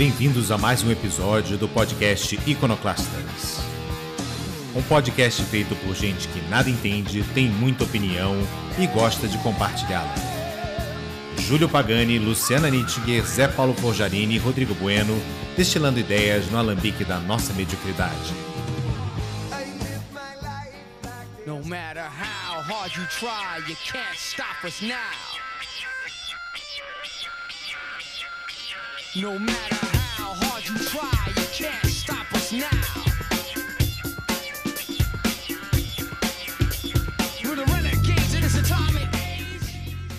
Bem-vindos a mais um episódio do podcast Iconoclastas. Um podcast feito por gente que nada entende, tem muita opinião e gosta de compartilhá-la. Júlio Pagani, Luciana Nittinger, Zé Paulo Forjarini e Rodrigo Bueno, destilando ideias no alambique da nossa mediocridade. No matter how hard you try, you can't stop us now. No matter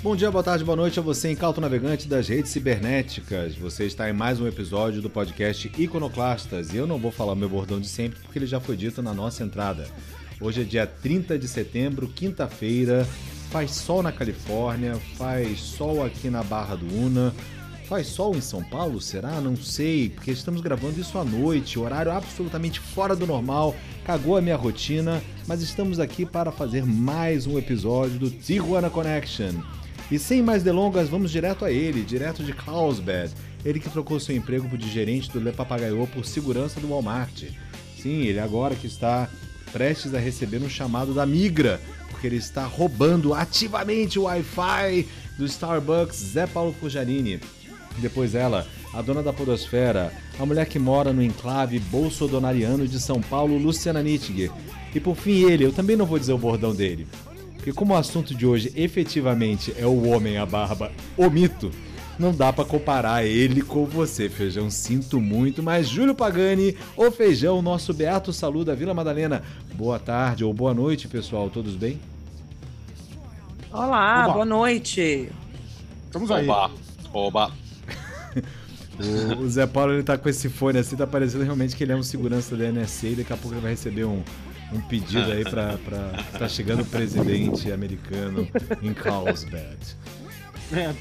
Bom dia, boa tarde, boa noite a você, incauto navegante das redes cibernéticas. Você está em mais um episódio do podcast Iconoclastas e eu não vou falar meu bordão de sempre porque ele já foi dito na nossa entrada. Hoje é dia 30 de setembro, quinta-feira. Faz sol na Califórnia, faz sol aqui na Barra do Una. Faz sol em São Paulo? Será? Não sei, porque estamos gravando isso à noite, horário absolutamente fora do normal, cagou a minha rotina, mas estamos aqui para fazer mais um episódio do Tijuana Connection. E sem mais delongas, vamos direto a ele, direto de Carlsbad. Ele que trocou seu emprego de gerente do Le Papagaio por segurança do Walmart. Sim, ele agora que está prestes a receber um chamado da Migra, porque ele está roubando ativamente o Wi-Fi do Starbucks Zé Paulo Fujarini. Depois ela, a dona da podosfera, a mulher que mora no enclave bolsodonariano de São Paulo, Luciana Nittinger. E por fim ele, eu também não vou dizer o bordão dele. Porque como o assunto de hoje efetivamente é o homem a barba, o mito, não dá pra comparar ele com você, Feijão. Sinto muito, mas Júlio Pagani, o Feijão, nosso Beato Salu da Vila Madalena. Boa tarde ou boa noite, pessoal. Todos bem? Olá, Oba. boa noite. Estamos aí. Oba, oba. O, o Zé Paulo ele tá com esse fone assim, tá parecendo realmente que ele é um segurança da NSA e daqui a pouco ele vai receber um, um pedido aí pra, pra. Tá chegando o presidente americano em Carlsbad. É,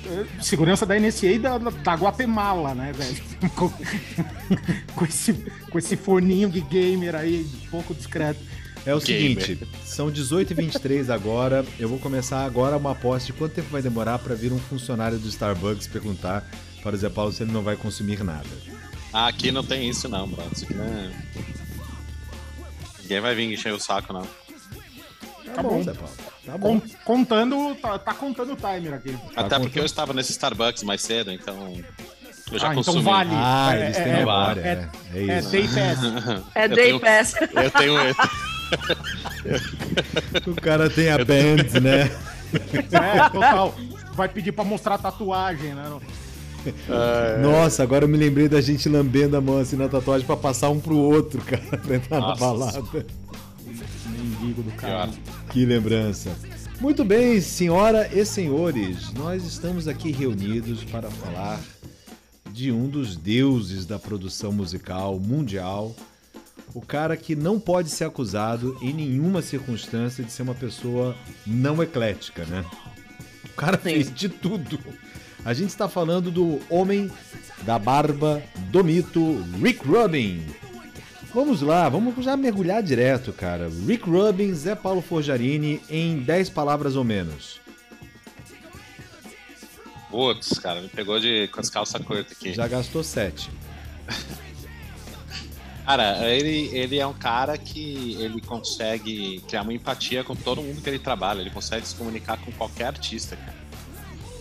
segurança da NSA e da, da Guatemala, né, velho? com, com esse, com esse forninho de gamer aí, pouco discreto. É o Gamer. seguinte, são 18h23 agora. Eu vou começar agora uma aposta de quanto tempo vai demorar pra vir um funcionário do Starbucks perguntar para o Zé Paulo se ele não vai consumir nada. Ah, aqui não tem isso não, bro. Isso aqui não é... Ninguém vai vir encher o saco, não. Tá, bom. Zé Paulo. Tá bom. Con- contando, tá, tá contando o timer aqui. Tá Até porque contando. eu estava nesse Starbucks mais cedo, então... Eu já Ah, então consumi. vale. Ah, É, eles têm é, memória. é, É, é É isso. Day Pass. É Eu Day tenho- Pass. Eu tenho... O cara tem a band, né? É, total. Vai pedir pra mostrar a tatuagem, né? Nossa, agora eu me lembrei da gente lambendo a mão assim na tatuagem pra passar um pro outro, cara, pra entrar na Nossa. balada. Mendigo do cara. Que lembrança. Muito bem, senhora e senhores, nós estamos aqui reunidos para falar de um dos deuses da produção musical mundial, o cara que não pode ser acusado em nenhuma circunstância de ser uma pessoa não eclética, né? O cara fez de tudo. A gente está falando do homem da barba do mito, Rick Rubin. Vamos lá, vamos já mergulhar direto, cara. Rick Rubin, Zé Paulo Forjarini, em 10 palavras ou menos. Putz, cara, me pegou de, com as calças curtas aqui. Já gastou 7. Cara, ele, ele é um cara que ele consegue criar uma empatia com todo mundo que ele trabalha. Ele consegue se comunicar com qualquer artista, cara.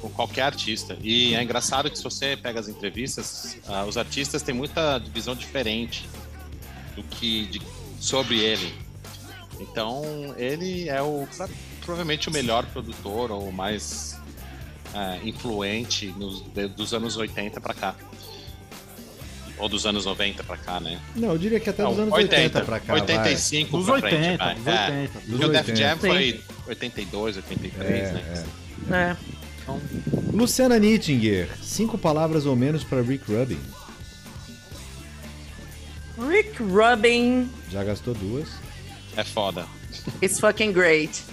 Com qualquer artista. E é engraçado que se você pega as entrevistas, ah, os artistas têm muita visão diferente do que de- sobre ele. Então, ele é o provavelmente o melhor produtor ou o mais ah, influente nos- de- dos anos 80 pra cá. Ou dos anos 90 pra cá, né? Não, eu diria que até dos Não, anos 80, pra cá. vai. 85 Dos pra 80, frente, vai. dos É. 80. Dos Porque o Def 80. Jam foi 82, 83, É, né? é. É. Luciana Nittinger, cinco palavras ou menos para Rick Rubin. Rick Rubin Já gastou duas. É foda. is fucking great.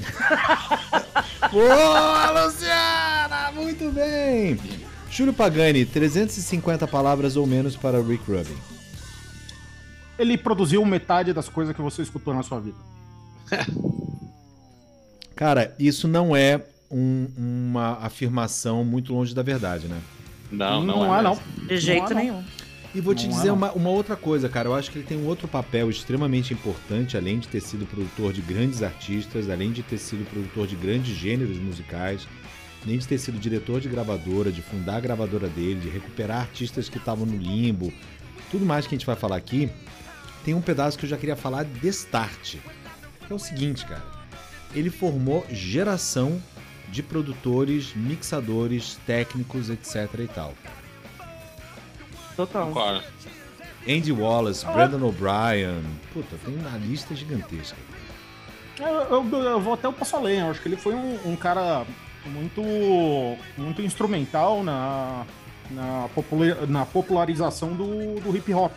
Boa, Luciana! Muito bem! Júlio Pagani, 350 palavras ou menos para Rick Rubin. Ele produziu metade das coisas que você escutou na sua vida. Cara, isso não é um- uma afirmação muito longe da verdade, né? Não, não, Não é. há, não. De jeito há, não. nenhum. E vou te Não dizer uma, uma outra coisa, cara. Eu acho que ele tem um outro papel extremamente importante, além de ter sido produtor de grandes artistas, além de ter sido produtor de grandes gêneros musicais, além de ter sido diretor de gravadora, de fundar a gravadora dele, de recuperar artistas que estavam no limbo, tudo mais que a gente vai falar aqui. Tem um pedaço que eu já queria falar de start. Que é o seguinte, cara. Ele formou geração de produtores, mixadores, técnicos, etc e tal. Total. Concordo. Andy Wallace, Brandon O'Brien. Puta, tem uma lista gigantesca. Eu, eu- eu vou até o passo além. Eu acho que ele foi um, um cara muito, muito instrumental na, na, popula- na popularização do, do hip hop.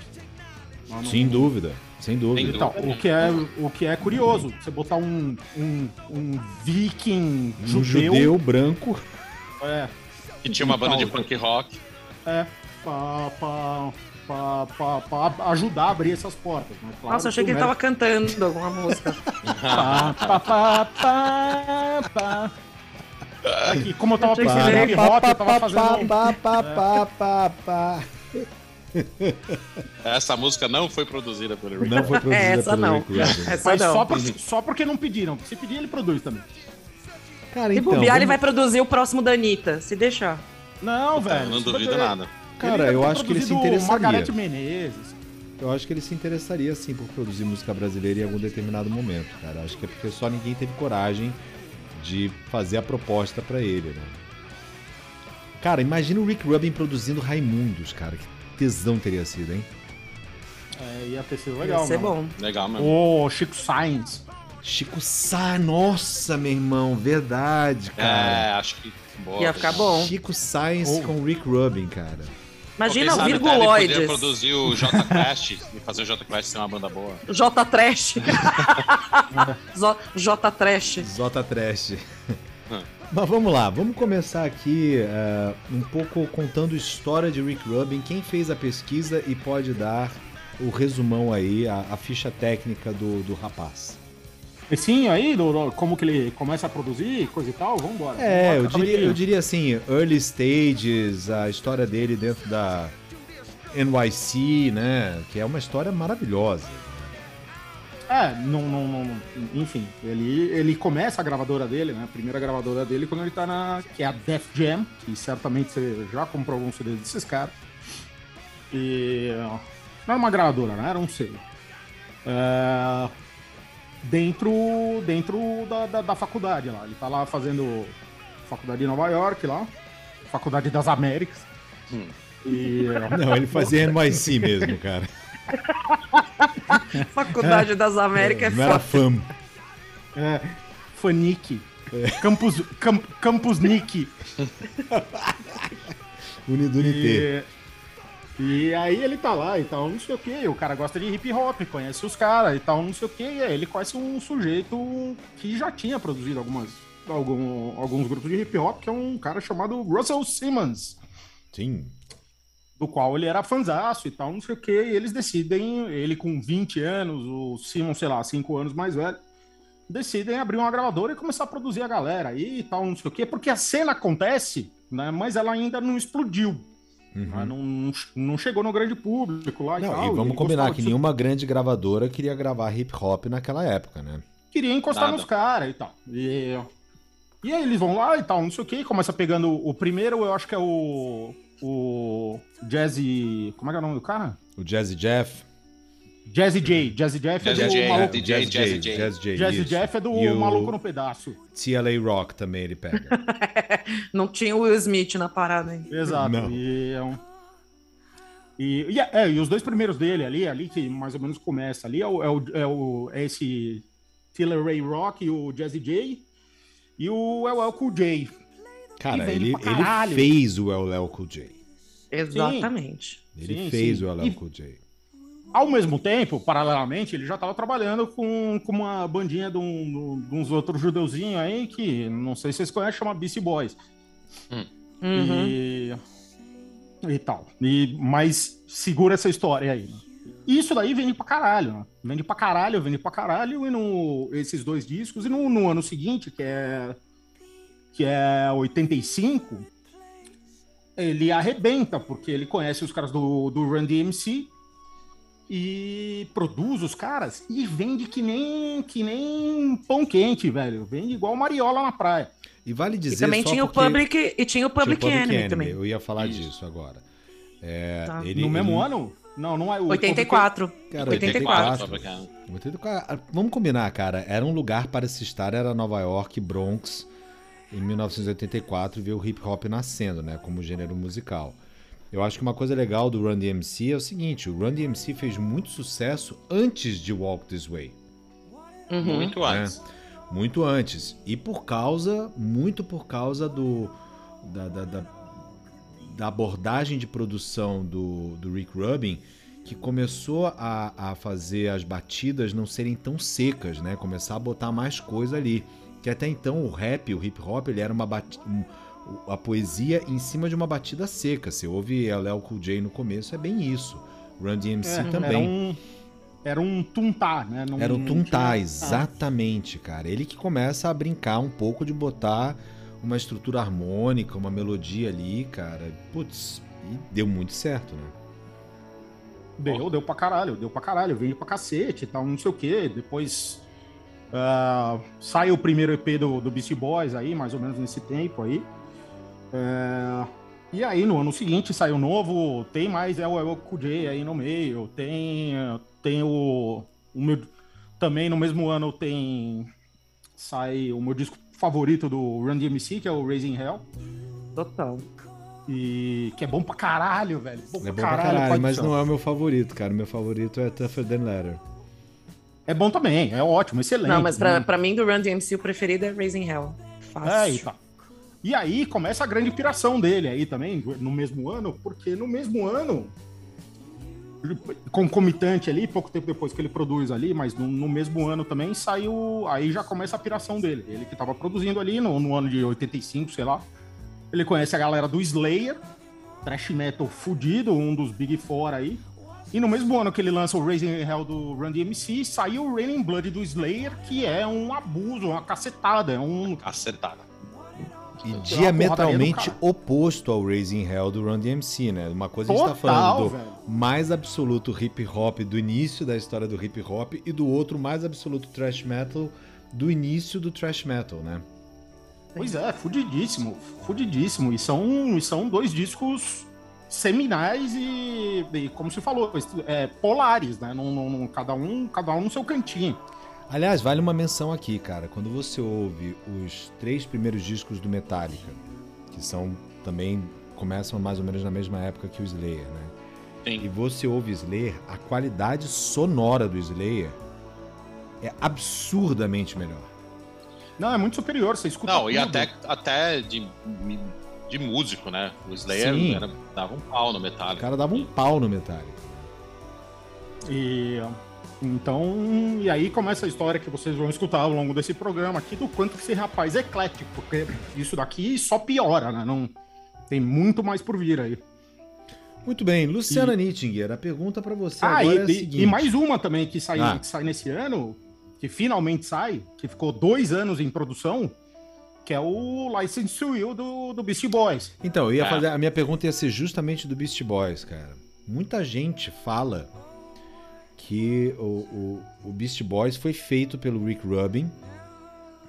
Sem dúvida, sem dúvida. Sem Então, o que é, o que é curioso, você botar um, um, um viking Um judeu, judeu branco. É, E tinha uma banda de Então, punk rock. é, pra, pra, pra, pra, pra ajudar a abrir essas portas. Né? Claro Nossa, eu achei que ele tava cantando alguma música. Pá, pá, pá, pá, pá. Aqui, como eu tava que pensando em hop, eu tava fazendo. pá, pá, pá, pá, pá. Essa música não foi produzida pelo Rick. Não foi produzida É, essa pelo não. Rick Rubin. Essa Mas não. só, por- só porque não pediram. Se pedir, ele produz também. Cara, então, bobear, ele vamos- vai produzir o próximo da Anitta, se deixar. Não, velho. Não duvido ter- nada. Cara, eu acho que ele se interessaria. Menezes. Eu acho que ele se interessaria sim por produzir música brasileira em algum determinado momento, cara. Acho que é porque só ninguém teve coragem de fazer a proposta pra ele, né? Cara, imagina o Rick Rubin produzindo Raimundos, cara. Que tesão teria sido, hein? É, ia ter sido legal, Ia ser mano. bom. Legal mesmo. Ô, Chico Sainz. Chico Sá, nossa, meu irmão, verdade, cara. É, acho que. Boa, Ia ficar bom. Chico Sainz Oh. com Rick Rubin, cara. Imagina o até Ele Virguloides. produzir o J Quest e fazer o J Quest ser uma banda boa. J Trash. J Trash. Zota Trash. Mas vamos lá, vamos começar aqui eh, um pouco contando a história de Rick Rubin, quem fez a pesquisa e pode dar o resumão aí, a, a ficha técnica do, do rapaz. Sim, aí, do, do- como que ele começa a produzir, coisa e tal, vambora. É, eu diria, eu diria assim, early stages, a história dele dentro da NYC, né? Que é uma história maravilhosa. É, não, não, não- enfim, ele, ele começa a gravadora dele, né? A primeira gravadora dele quando ele tá na. que é a Def Jam, que certamente você já comprou alguns CDs desses caras. E. Não era uma gravadora, né? Era um selo. É, dentro dentro da, da, da faculdade lá. Ele tá lá fazendo faculdade em Nova York lá. Faculdade das Américas. Hum. E. Não, ele fazia NYC mesmo, cara. Faculdade das Américas é Não era foda. fã. É, Fanique. Campus, Camp, Campus Nick. Unidunité. E, e aí ele tá lá e tal, não sei o que. O cara gosta de hip hop, conhece os caras e tal, não sei o que. E aí ele conhece um sujeito que já tinha produzido algumas, algum, alguns grupos de hip hop, que é um cara chamado Russell Simmons. Sim. Do qual ele era fanzaço e tal, não sei o que. E eles decidem, ele com 20 anos, o Simmons, sei lá, 5 anos mais velho, decidem abrir uma gravadora e começar a produzir a galera aí e tal, não sei o quê, porque a cena acontece, né? Mas ela ainda não explodiu. né, Não, não chegou no grande público lá e Uhum. Não, tal. e vamos combinar que nenhuma grande gravadora queria gravar hip hop naquela época, né? Queria encostar Nada. nos caras e tal. E, e aí eles vão lá e tal, não sei o que, começa pegando o primeiro, eu acho que é o. O Jazzy. Como é que é o nome do cara? O Jazzy Jeff. Jazzy J. Jazzy Jeff é Jazzy do J, maluco. DJ Jazzy J. Jazzy J. Jazzy isso. Jeff é do E o Maluco no Pedaço. TLA Rock também ele pega. Não tinha o Will Smith na parada ainda. Exato. Não. E, é um- e, e, é, é, e os dois primeiros dele ali, ali que mais ou menos começa ali, é, o, é, o, é, o- é esse Ray Rock e o Jazzy J e o LL Cool J. Cara, ele, ele fez o LL Cool J. Exatamente. Ele Sim, fez sim. o LL E- Cool J. Ao mesmo tempo, paralelamente, ele já estava trabalhando com, com uma bandinha de, um- de uns outros judeuzinhos aí que não sei se vocês conhecem, chama Beastie Boys. Uhum. E, e tal. E, mas segura essa história aí. né? Isso daí vende pra caralho, né? Vende pra caralho, vende pra caralho, e no, esses dois discos, e no, no ano seguinte, que é, que é 85, ele arrebenta, porque ele conhece os caras do, do Run DMC e produz os caras e vende que nem, que nem pão quente, velho. Vende igual Mariola na praia. E vale E dizer também só tinha o porque- Public e tinha o Public, tinha o Enemy, também. Eu ia falar Isso. disso agora. É, Tá. ele- no mesmo ele- ano? Não, não é o 84. Cara, 84. 84. 84. Vamos combinar, cara. Era um lugar para se estar, era Nova York, Bronx, em 1984, e ver o hip hop nascendo, né? Como gênero musical. Eu acho que uma coisa legal do Run DMC é o seguinte: o Run DMC fez muito sucesso antes de Walk This Way. Uhum. Muito antes. Muito antes. E por causa, muito por causa do da, da, da- da abordagem de produção do, do Rick Rubin, que começou a, a fazer as batidas não serem tão secas, né? Começar a botar mais coisa ali. Que até então o rap, o hip hop, ele era uma bati- um- a poesia em cima de uma batida seca. Você ouve LL Cool J no começo, é bem isso. Run DMC também. Era um, era um tuntá, né? Não- Era não Tuntar, tinha- exatamente, cara. Ele que começa a brincar um pouco de botar uma estrutura harmônica, uma melodia ali, cara. Putz, e deu muito certo, né? Deu, deu pra caralho, deu pra caralho, veio pra cacete e tal, não sei o quê. Depois ah, sai o primeiro EP do, do Beastie Boys aí, mais ou menos nesse tempo aí. É, e aí, no ano seguinte, sai o novo, tem mais LL Cool J aí no meio, tem, tem o, o meu... Também no mesmo ano tem... Sai o meu disco favorito do Run DMC, que é o Raising Hell. Total. E que é bom pra caralho, velho. Bom É bom pra caralho, pai do mas não é o meu favorito, cara. O meu favorito é Tougher Than Letter. É bom também, é ótimo, excelente. Não, mas pra, Hum. pra mim, do Run DMC, o preferido é Raising Hell. Fácil. É, e, tá. e aí começa a grande piração dele aí também, no mesmo ano, porque no mesmo ano, concomitante ali, pouco tempo depois que ele produz ali, mas no, no mesmo ano também saiu, aí já começa a piração dele. Ele que tava produzindo ali no, no ano de 85, sei lá. Ele conhece a galera do Slayer, thrash metal fudido, um dos Big Four aí. E no mesmo ano que ele lança o Raising Hell do Run DMC, saiu o Raining Blood do Slayer, que é um abuso, uma cacetada, é um Acertada. E uma diametralmente oposto ao Raising Hell do Run DMC, né? Uma coisa a gente tá falando do velho. mais absoluto hip hop do início da história do hip hop e do outro mais absoluto thrash metal do início do thrash metal, né? Pois é, fudidíssimo, fudidíssimo. E são, e são dois discos seminais e, e, como se falou, é, polares, né? Num, num- num- cada, um, cada um no seu cantinho. Aliás, vale uma menção aqui, cara. Quando você ouve os três primeiros discos do Metallica, que são também começam mais ou menos na mesma época que o Slayer, né? Sim. E você ouve Slayer, a qualidade sonora do Slayer é absurdamente melhor. Não, é muito superior, você escuta Não, e tudo. até, até de, de músico, né? O Slayer era- dava um pau no O Metallica. cara dava um pau no Metallica. E então, e aí começa a história que vocês vão escutar ao longo desse programa aqui do quanto que esse rapaz é eclético, porque isso daqui só piora, né? Não tem muito mais por vir aí. Muito bem, Luciana Nittinger, a pergunta pra você Ah, agora e, é a e- seguinte. e mais uma também que sai, Ah. que sai nesse ano, que finalmente sai, que ficou dois anos em produção, que é o License to Will do, do Beastie Boys. Então, eu ia É. fazer. A minha pergunta ia ser justamente do Beast Boys, cara. Muita gente fala que o, o, o Beast Boys foi feito pelo Rick Rubin,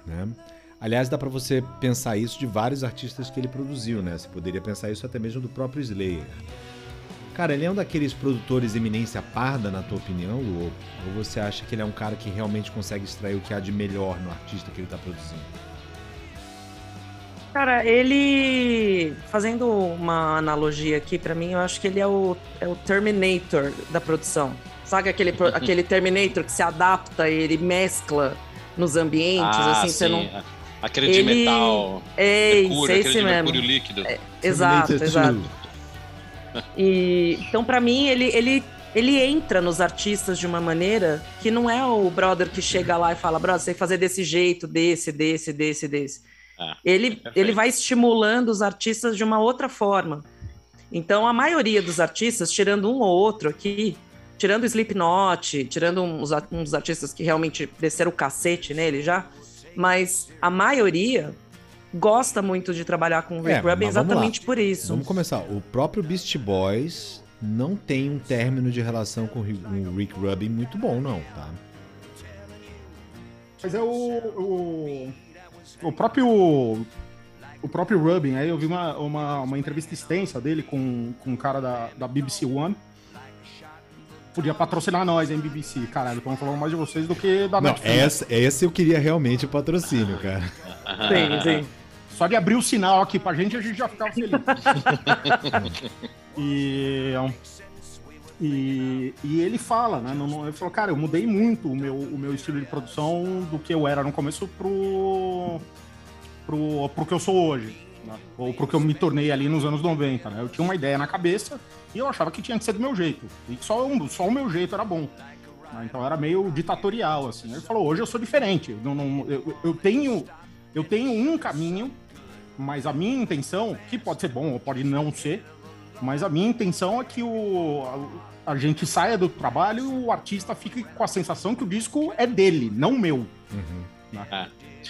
né? Aliás, dá pra você pensar isso de vários artistas que ele produziu, né? Você poderia pensar isso até mesmo do próprio Slayer. Cara, ele é um daqueles produtores eminência parda, na tua opinião, Lu? Ou você acha que ele é um cara que realmente consegue extrair o que há de melhor no artista que ele tá produzindo? Cara, ele. Fazendo uma analogia aqui, pra mim, eu acho que ele é o, é o Terminator da produção. Sabe aquele, aquele Terminator que se adapta e ele mescla nos ambientes, Ah, assim, sim. você não. Aquele de Ele- metal. Ei, mercúrio, sei aquele se de mesmo. mercúrio líquido. Exato, Terminator exato. 2. E então pra mim ele, ele ele entra nos artistas de uma maneira que não é o brother que chega lá e fala, brother, você tem que fazer desse jeito, desse, desse, desse, desse. É, ele perfeito. ele vai estimulando os artistas de uma outra forma. Então a maioria dos artistas, tirando um ou outro aqui, tirando o Slipknot, tirando uns, uns artistas que realmente desceram o cacete nele já, mas a maioria gosta muito de trabalhar com o Rick É, Rubin exatamente lá. por isso. Vamos começar. O próprio Beast Boys não tem um término de relação com o Rick Rubin muito bom, não, tá? Mas é o, o, o próprio. O próprio Rubin, aí eu vi uma, uma, uma entrevista extensa dele com, com um cara da, da BBC One. Podia patrocinar nós, hein, BBC. Caralho, estamos falando mais de vocês do que da Não, Netflix. essa, essa eu queria realmente o patrocínio, cara. Sim, sim. Só de abrir o sinal aqui pra gente, a gente já ficava feliz. e, e, e ele fala, né? no- ele falou, cara, eu mudei muito o meu, o meu estilo de produção do que eu era no começo pro, pro, pro que eu sou hoje. né? Ou pro que eu me tornei ali nos anos 90. Né? Eu tinha uma ideia na cabeça e eu achava que tinha que ser do meu jeito. E que só, só o meu jeito era bom. né? Então era meio ditatorial, assim. Ele falou, hoje eu sou diferente. Eu, não- eu- eu tenho, eu tenho um caminho, mas a minha intenção, que pode ser bom ou pode não ser, mas a minha intenção é que o, a, a gente saia do trabalho e o artista fique com a sensação que o disco é dele, não meu. É.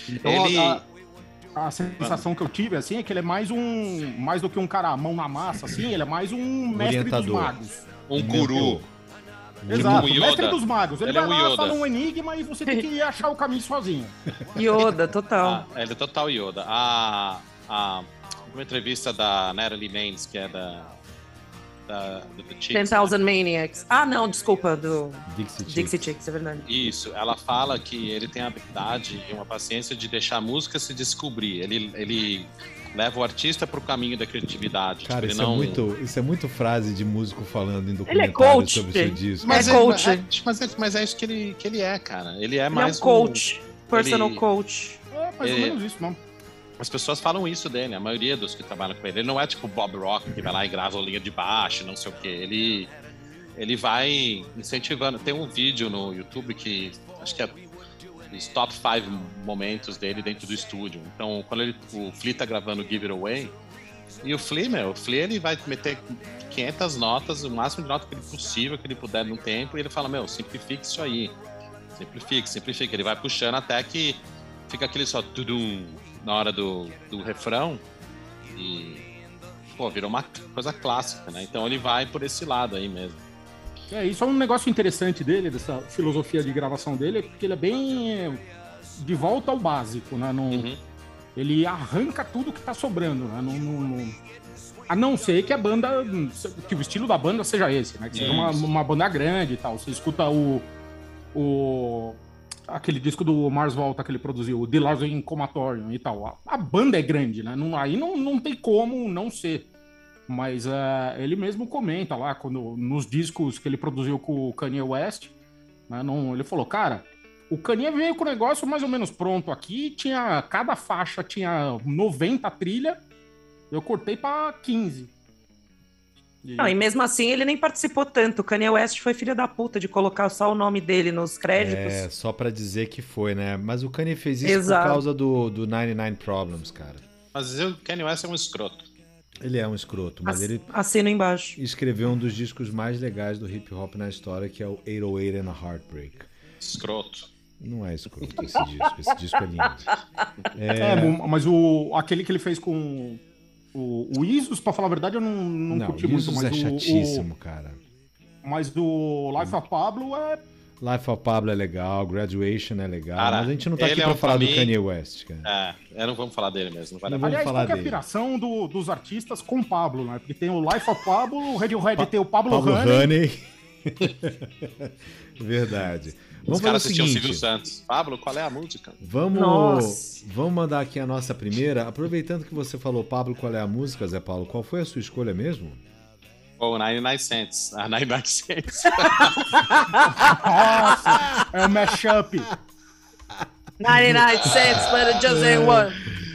Então Ele- a, a sensação que eu tive assim é que ele é mais um mais do que um cara mão na massa assim, ele é mais um mestre dos Orientador. magos. Um guru. Exato, um Yoda. mestre dos magos. Ele, Ele é vai um lá, Yoda. fala um enigma e você tem que achar o caminho sozinho. Yoda, total. Ah, ele é total Yoda. A, a, uma entrevista da Natalie Maines, que é da. Da do The Chicks, 10,000 Maniacs. Ah, não, desculpa, do Dixie Chicks. Dixie Chicks, é verdade. Isso, ela fala que ele tem a habilidade e uma paciência de deixar a música se descobrir. Ele, ele leva o artista pro caminho da criatividade. Cara, Tipo, isso, ele não... é muito, isso é muito frase de músico falando em Ele é documentário coach, sobre o seu disco. Mas É é, coach. é- mas, é, mas é isso que ele, que ele é, cara. Ele é Ele é mais um coach, personal ele- coach. É mais ou É. menos isso, não. As pessoas falam isso dele, a maioria dos que trabalham com ele. Ele não é tipo Bob Rock, que vai lá e grava a linha de baixo, não sei o quê. Ele, ele vai incentivando. Tem um vídeo no YouTube que acho que é os top 5 momentos dele dentro do estúdio. Então, quando ele, o Flea tá gravando Give It Away, e o Flea, meu, o Flea ele vai meter 500 notas, o máximo de nota que ele possível, que ele puder no tempo, e ele fala, meu, simplifique isso aí. Simplifique, simplifique. Ele vai puxando até que fica aquele só tudum na hora do, do refrão e pô, virou uma coisa clássica, né? Então ele vai por esse lado aí mesmo. É, isso é um negócio interessante dele, dessa filosofia de gravação dele, é porque ele é bem é, de volta ao básico, né? Não, Uhum. Ele arranca tudo que tá sobrando, né? Não, não- não- A não ser que a banda, que o estilo da banda seja esse, né? Que seja uma, uma banda grande e tal. Você escuta o, o aquele disco do Mars Volta que ele produziu, o The Lost in Comatorium e tal. A, a banda é grande, né? Não, aí não, não tem como não ser. Mas eh, ele mesmo comenta lá, quando, nos discos que ele produziu com o Kanye West, né, não, ele falou, cara, o Kanye veio com o negócio mais ou menos pronto aqui, tinha cada faixa tinha 90 trilha, eu cortei pra 15. E- Não, e mesmo assim ele nem participou tanto. O Kanye West foi filho da puta de colocar só o nome dele nos créditos. É, só pra dizer que foi, né? Mas o Kanye fez isso Exato. por causa do, do 99 Problems, cara. Mas o Kanye West é um escroto. Ele é um escroto, mas Ass- ele Assino embaixo. escreveu um dos discos mais legais do hip hop na história, que é o 808 and a Heartbreak. Escroto. Não é escroto esse disco, esse disco é lindo. É, mu- mas o, aquele que ele fez com o, o Isus, pra falar a verdade, eu não, não, Não, curti muito, Jesus mas é o, chatíssimo, cara. o- mas o Life of Pablo é Life of Pablo é legal, Graduation é legal, Cara, mas a gente não tá aqui é pra falar do Kanye West, cara. É, é, não vamos falar dele mesmo. Não vale a Não pena. vamos Aliás, falar qual que é a dele. piração do- dos artistas com o Pablo, né? Porque tem o Life of Pablo, o Radiohead tem o Pablo, Pablo Honey. Honey. Verdade. Os Vamos fazer o caras assistiam Silvio seguinte. Santos. Pablo, qual é a música? Vamos, Nossa. vamos mandar aqui a nossa primeira. Aproveitando que você falou, Pablo, qual é a música, Zé Paulo? Qual foi a sua escolha mesmo? Ou 99 Cents. A 99 Cents. Nossa, é o mashup. 99 cents, but it just ain't one.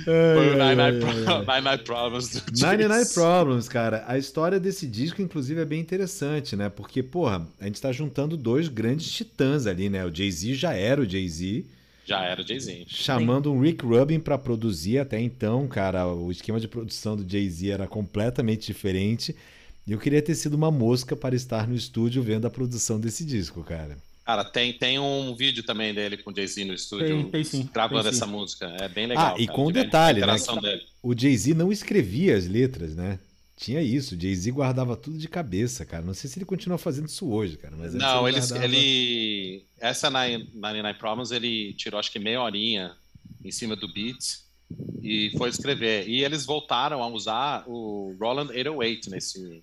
Foi o Ai, ai, 99 ai, Pro- ai. 99 Problems do 99 Jason. Problems, cara. A história desse disco, inclusive, é bem interessante, né? Porque, porra, a gente tá juntando dois grandes titãs ali, né? O Jay-Z já era o Jay-Z, Já era o Jay-Z. chamando um Rick Rubin pra produzir até então, cara. O esquema de produção do Jay-Z era completamente diferente. E eu queria ter sido uma mosca para estar no estúdio vendo a produção desse disco, cara. Cara, tem, tem um vídeo também dele com o Jay-Z no estúdio, Tem- tem sim, gravando tem sim. essa música. É bem legal. Ah, e cara, com um detalhe, né? O Jay-Z não escrevia as letras, né? Tinha isso. O Jay-Z guardava tudo de cabeça, cara. Não sei se ele continua fazendo isso hoje, cara. Mas Não, ele, guardava- ele. Essa 99 Problems ele tirou acho que meia horinha em cima do beat e foi escrever. E eles voltaram a usar o Roland 808 nesse,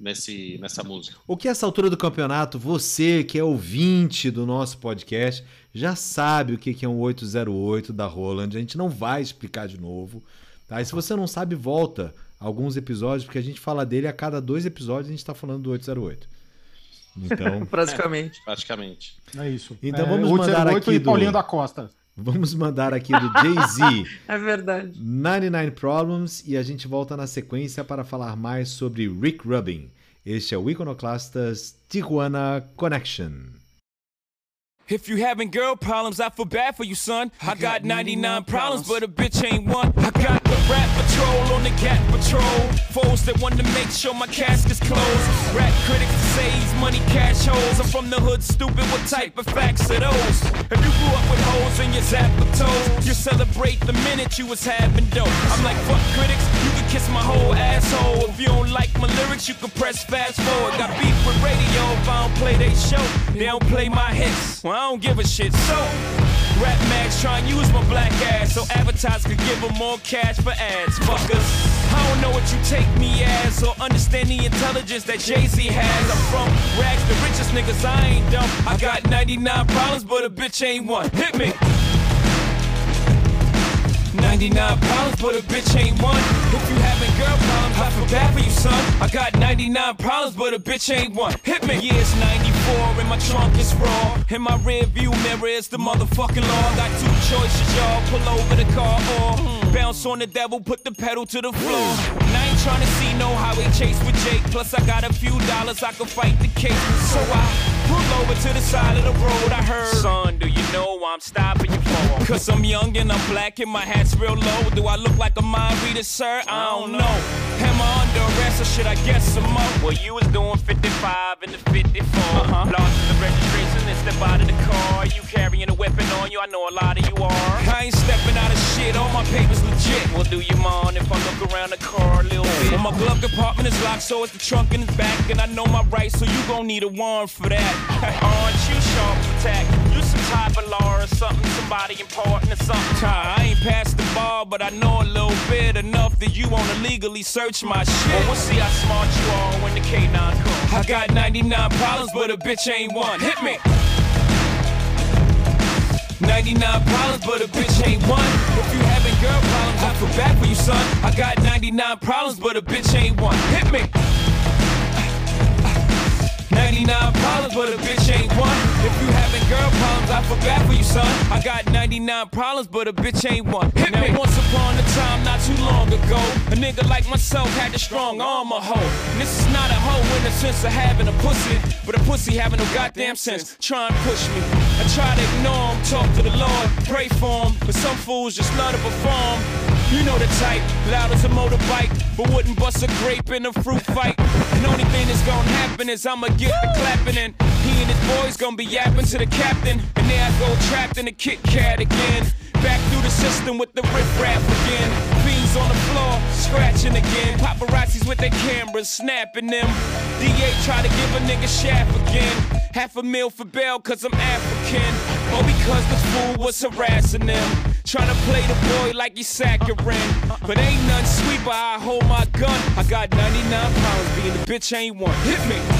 nesse, nessa música. O que essa altura do campeonato, você que é ouvinte do nosso podcast, já sabe o que é um 808 da Roland. A gente não vai explicar de novo. Tá? E se você não sabe, volta alguns episódios, porque a gente fala dele a cada dois episódios a gente está falando do 808. Então, Praticamente. Praticamente. É isso. Então é, vamos mandar 808 aqui e do- Paulinho da Costa. Vamos mandar aqui do Jay-Z É verdade. 99 Problems e a gente volta na sequência para falar mais sobre Rick Rubin. Este é o Iconoclastas Tijuana Connection. If you having girl problems, I feel bad for you, son. I got 99 problems, but a bitch ain't one. I got the rap patrol on the cat patrol. Foes that want to make sure my casket's closed. Rap critics say he's money cash holes. I'm from the hood, stupid. What type of facts are those? If you grew up with hoes in your zap of toes, you celebrate the minute you was having dope. I'm like, fuck critics, you can kiss my whole asshole. If you don't like my lyrics, you can press fast forward. Got beef with radio if I don't play they show. They don't play my hits. Well, I don't give a shit. So, Rap Max try and use my black ass so advertisers could give them more cash for ads. Fuckers. I don't know what you take me as or understand the intelligence that Jay-Z has. I'm from rags, the richest niggas, I ain't dumb. I got 99 problems, but a bitch ain't one. Hit me. 99 problems, but a bitch ain't one. If you having girl problems, I feel bad for you, son. I got 99 problems, but a bitch ain't one. Hit me. Yeah, it's 94 and my trunk is raw. In my rear view mirror is the motherfucking law. Got two choices, y'all. Pull over the car or bounce on the devil, put the pedal to the floor. And I ain't trying to see no highway chase with Jake. Plus, I got a few dollars, I can fight the case. So I pull over to the side of the road. I heard, son, do you know I'm stopping you for? Cause I'm young and I'm black and my hat's real low. Do I look like a mind reader, sir? I don't know. Am I under arrest or should I guess some more? Well, you was doing 55 in the 54. Uh-huh. Lost in the registration and step out of the car. You carrying a weapon on you, I know a lot of you are. I ain't stepping out of shit, all my papers legit. Well, do you mind if I look around the car a little bit? Well, my glove compartment is locked, so it's the trunk in the back. And I know my rights, so you gon' need a warrant for that. Aren't you sharp attack? You some type of law or something, somebody important or something. I ain't past the bar, but I know a little bit enough that you wanna legally search my shit. Well, we'll see how smart you are when the K9 comes. I got 99 problems, but a bitch ain't one. Hit me. 99 problems, but a bitch ain't one. If you having girl problems, I feel bad for you, son. I got 99 problems, but a bitch ain't one. Hit me. 99 problems, but a bitch ain't one. If you having girl problems, I feel bad for you, son. I got 99 problems, but a bitch ain't one. Hit now, me. once upon a time, not too long ago, a nigga like myself had a strong arm, a hoe. And this is not a hoe in the sense of having a pussy, but a pussy having no goddamn sense. Try and push me. I try to ignore him, talk to the Lord, pray for him, but some fools just love to perform. You know the type, loud as a motorbike, but wouldn't bust a grape in a fruit fight. And only thing that's gonna happen is I'ma get the clapping and he and his boys gonna be yapping to the captain. And there I go trapped in a Kit Kat again. Back through the system with the riff rap again. Fiends on the floor, scratching again. Paparazzis with their cameras, snapping them. DA try to give a nigga shaft again. Half a meal for bail cause I'm African. Or because the fool was harassing them. Trying to play the boy like he's saccharine. But ain't none sweet, but I hold my gun. I got 99 pounds, being the bitch ain't one. Hit me.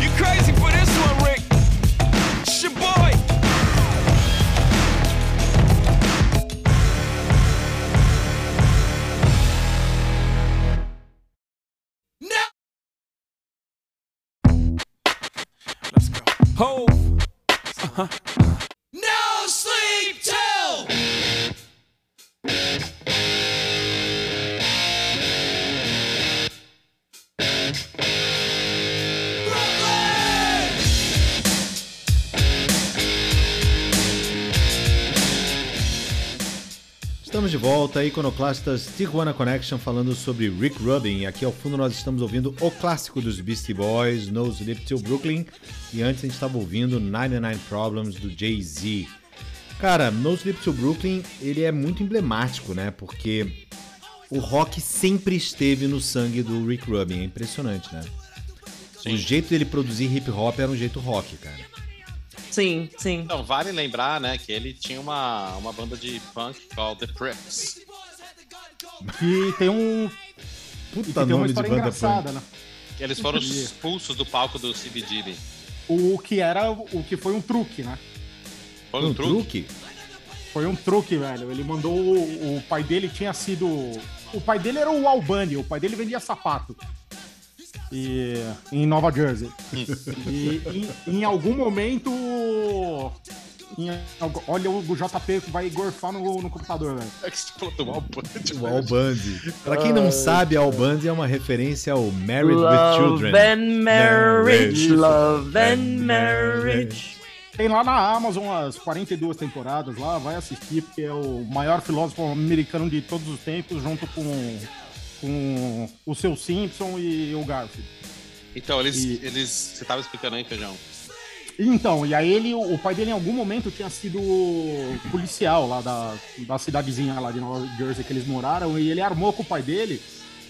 You crazy for this one, Rick? It's your boy. Hove. Uh-huh. No Estamos de volta, Iconoclastas Tijuana Connection, falando sobre Rick Rubin. E aqui ao fundo nós estamos ouvindo o clássico dos Beastie Boys, No Sleep Till Brooklyn. E antes a gente estava ouvindo 99 Problems do Jay-Z. Cara, No Sleep Till Brooklyn, ele é muito emblemático, né? Porque o rock sempre esteve no sangue do Rick Rubin. É impressionante, né? O jeito dele produzir hip hop era um jeito rock, cara. Sim, sim. Então, vale lembrar, né, que ele tinha uma, uma banda de punk called The Crips. Que tem um. e que Puta tem uma nome de história banda engraçada, punk. né? Eles foram expulsos do palco do CBGB. O que era o que foi um truque, né? Foi Um um truque? truque? Foi um truque, velho. Ele mandou. O, o pai dele tinha sido. O pai dele era o Albani, o pai dele vendia sapato. E, em Nova Jersey. e em, em algum momento. em olha o JP que vai gorfar no, no computador, velho. É que você falou do Albani. O Al Bundy. Pra quem não sabe, Al Bundy é uma referência ao Married with Love Children. and marriage, love And and marriage. Tem lá na Amazon as 42 temporadas lá, vai assistir, porque é o maior filósofo americano de todos os tempos, junto com, com o seu Simpson e o Garfield. Então, eles, E- eles. Você tava explicando aí, Feijão? Então, e aí ele, o pai dele em algum momento tinha sido policial lá da, da cidadezinha lá de Nova Jersey que eles moraram, e ele armou com o pai dele,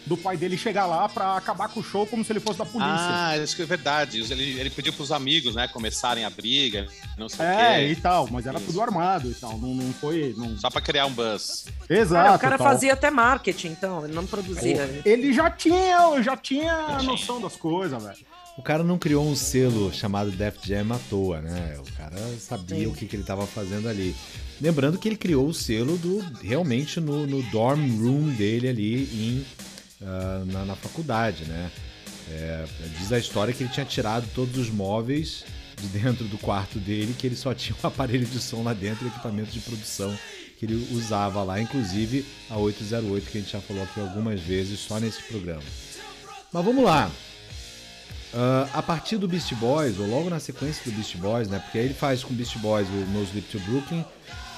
do pai dele chegar lá pra acabar com o show como se ele fosse da polícia. Ah, isso que é verdade. Ele, ele pediu pros amigos, né, começarem a briga, não sei é, o e quê. tal, mas era Isso. tudo armado e tal, não, não foi... Não... Só pra criar um buzz. Exato. Cara, o cara tal. fazia até marketing, então, ele não produzia. Ele já tinha, já tinha noção das coisas, velho. O cara não criou um selo chamado Def Jam à toa, né? O cara sabia Sim. o que, que ele estava fazendo ali. Lembrando que ele criou o selo do realmente no, no dorm room dele ali em, ah, na, na faculdade, né? É, diz a história que ele tinha tirado todos os móveis de dentro do quarto dele, que ele só tinha um aparelho de som lá dentro e equipamento de produção que ele usava lá, inclusive a 808, que a gente já falou aqui algumas vezes só nesse programa. Mas vamos lá. Ah, a partir do Beast Boys, ou logo na sequência do Beast Boys, né? Porque aí ele faz com o Beast Boys o No Sleep to Brooklyn.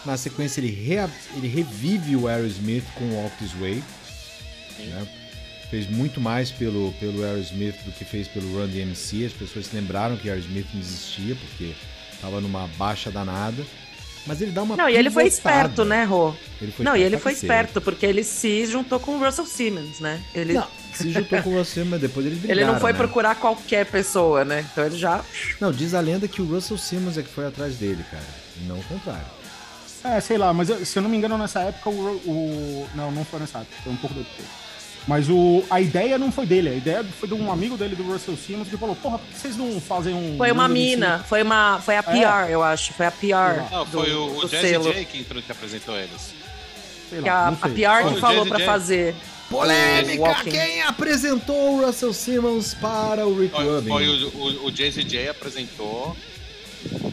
Na sequência ele, rea- ele revive o Aerosmith com Walk This Way. né? Fez muito mais pelo, pelo Aerosmith do que fez pelo Run DMC. As pessoas se lembraram que Aerosmith não existia, porque tava numa baixa danada. Mas ele dá uma Não, e ele foi pivotada. esperto, né, Rô? Ele foi Não, e ele foi cacete. esperto, porque ele se juntou com o Russell Simmons, né? Ele, Não, se juntou com você, mas depois eles brigaram, ele não foi né? procurar qualquer pessoa, né? Então ele já. Não, diz a lenda que o Russell Simmons é que foi atrás dele, cara. E não o contrário. É, sei lá, mas eu- se eu não me engano, nessa época o. o- não, não foi nessa época, foi um pouco depois. Mas o, a ideia não foi dele, a ideia foi de um amigo dele, do Russell Simmons, que falou: Porra, por que vocês não fazem um. Foi uma um mina, foi uma. Foi a PR, eu acho. Foi a PR. Não, do, foi o, o Jazzy selo. J que entrou que apresentou eles. Sei Que lá, a, a. PR que falou J. fazer. Polêmica! Walking. Quem apresentou o Russell Simmons para o Rick Foi, Rubin? foi o, o, o Jazzy J apresentou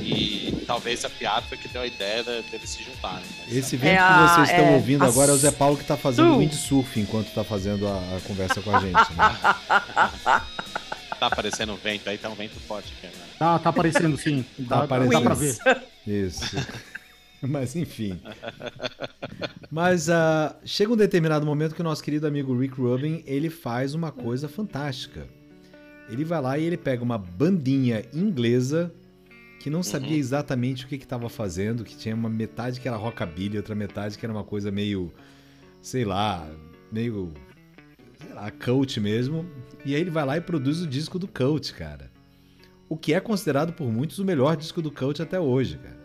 e talvez a piada foi que deu a ideia de- deles se juntarem. Mas, Esse vento É que a- vocês estão é ouvindo a agora é o Zé Paulo que tá fazendo Su. windsurf enquanto tá fazendo a, a conversa com a gente. Né? Tá aparecendo um vento aí, tá um vento forte aqui agora. Tá, tá aparecendo sim. Dá, aparecendo. dá pra ver. Isso. Mas enfim. Mas ah, chega um determinado momento que o nosso querido amigo Rick Rubin ele faz uma coisa fantástica. Ele vai lá e ele pega uma bandinha inglesa que não sabia exatamente o que estava fazendo, que tinha uma metade que era rockabilly, outra metade que era uma coisa meio, sei lá, meio, sei lá, coach mesmo. E aí ele vai lá e produz o disco do coach, cara. O que é considerado por muitos o melhor disco do coach até hoje, cara.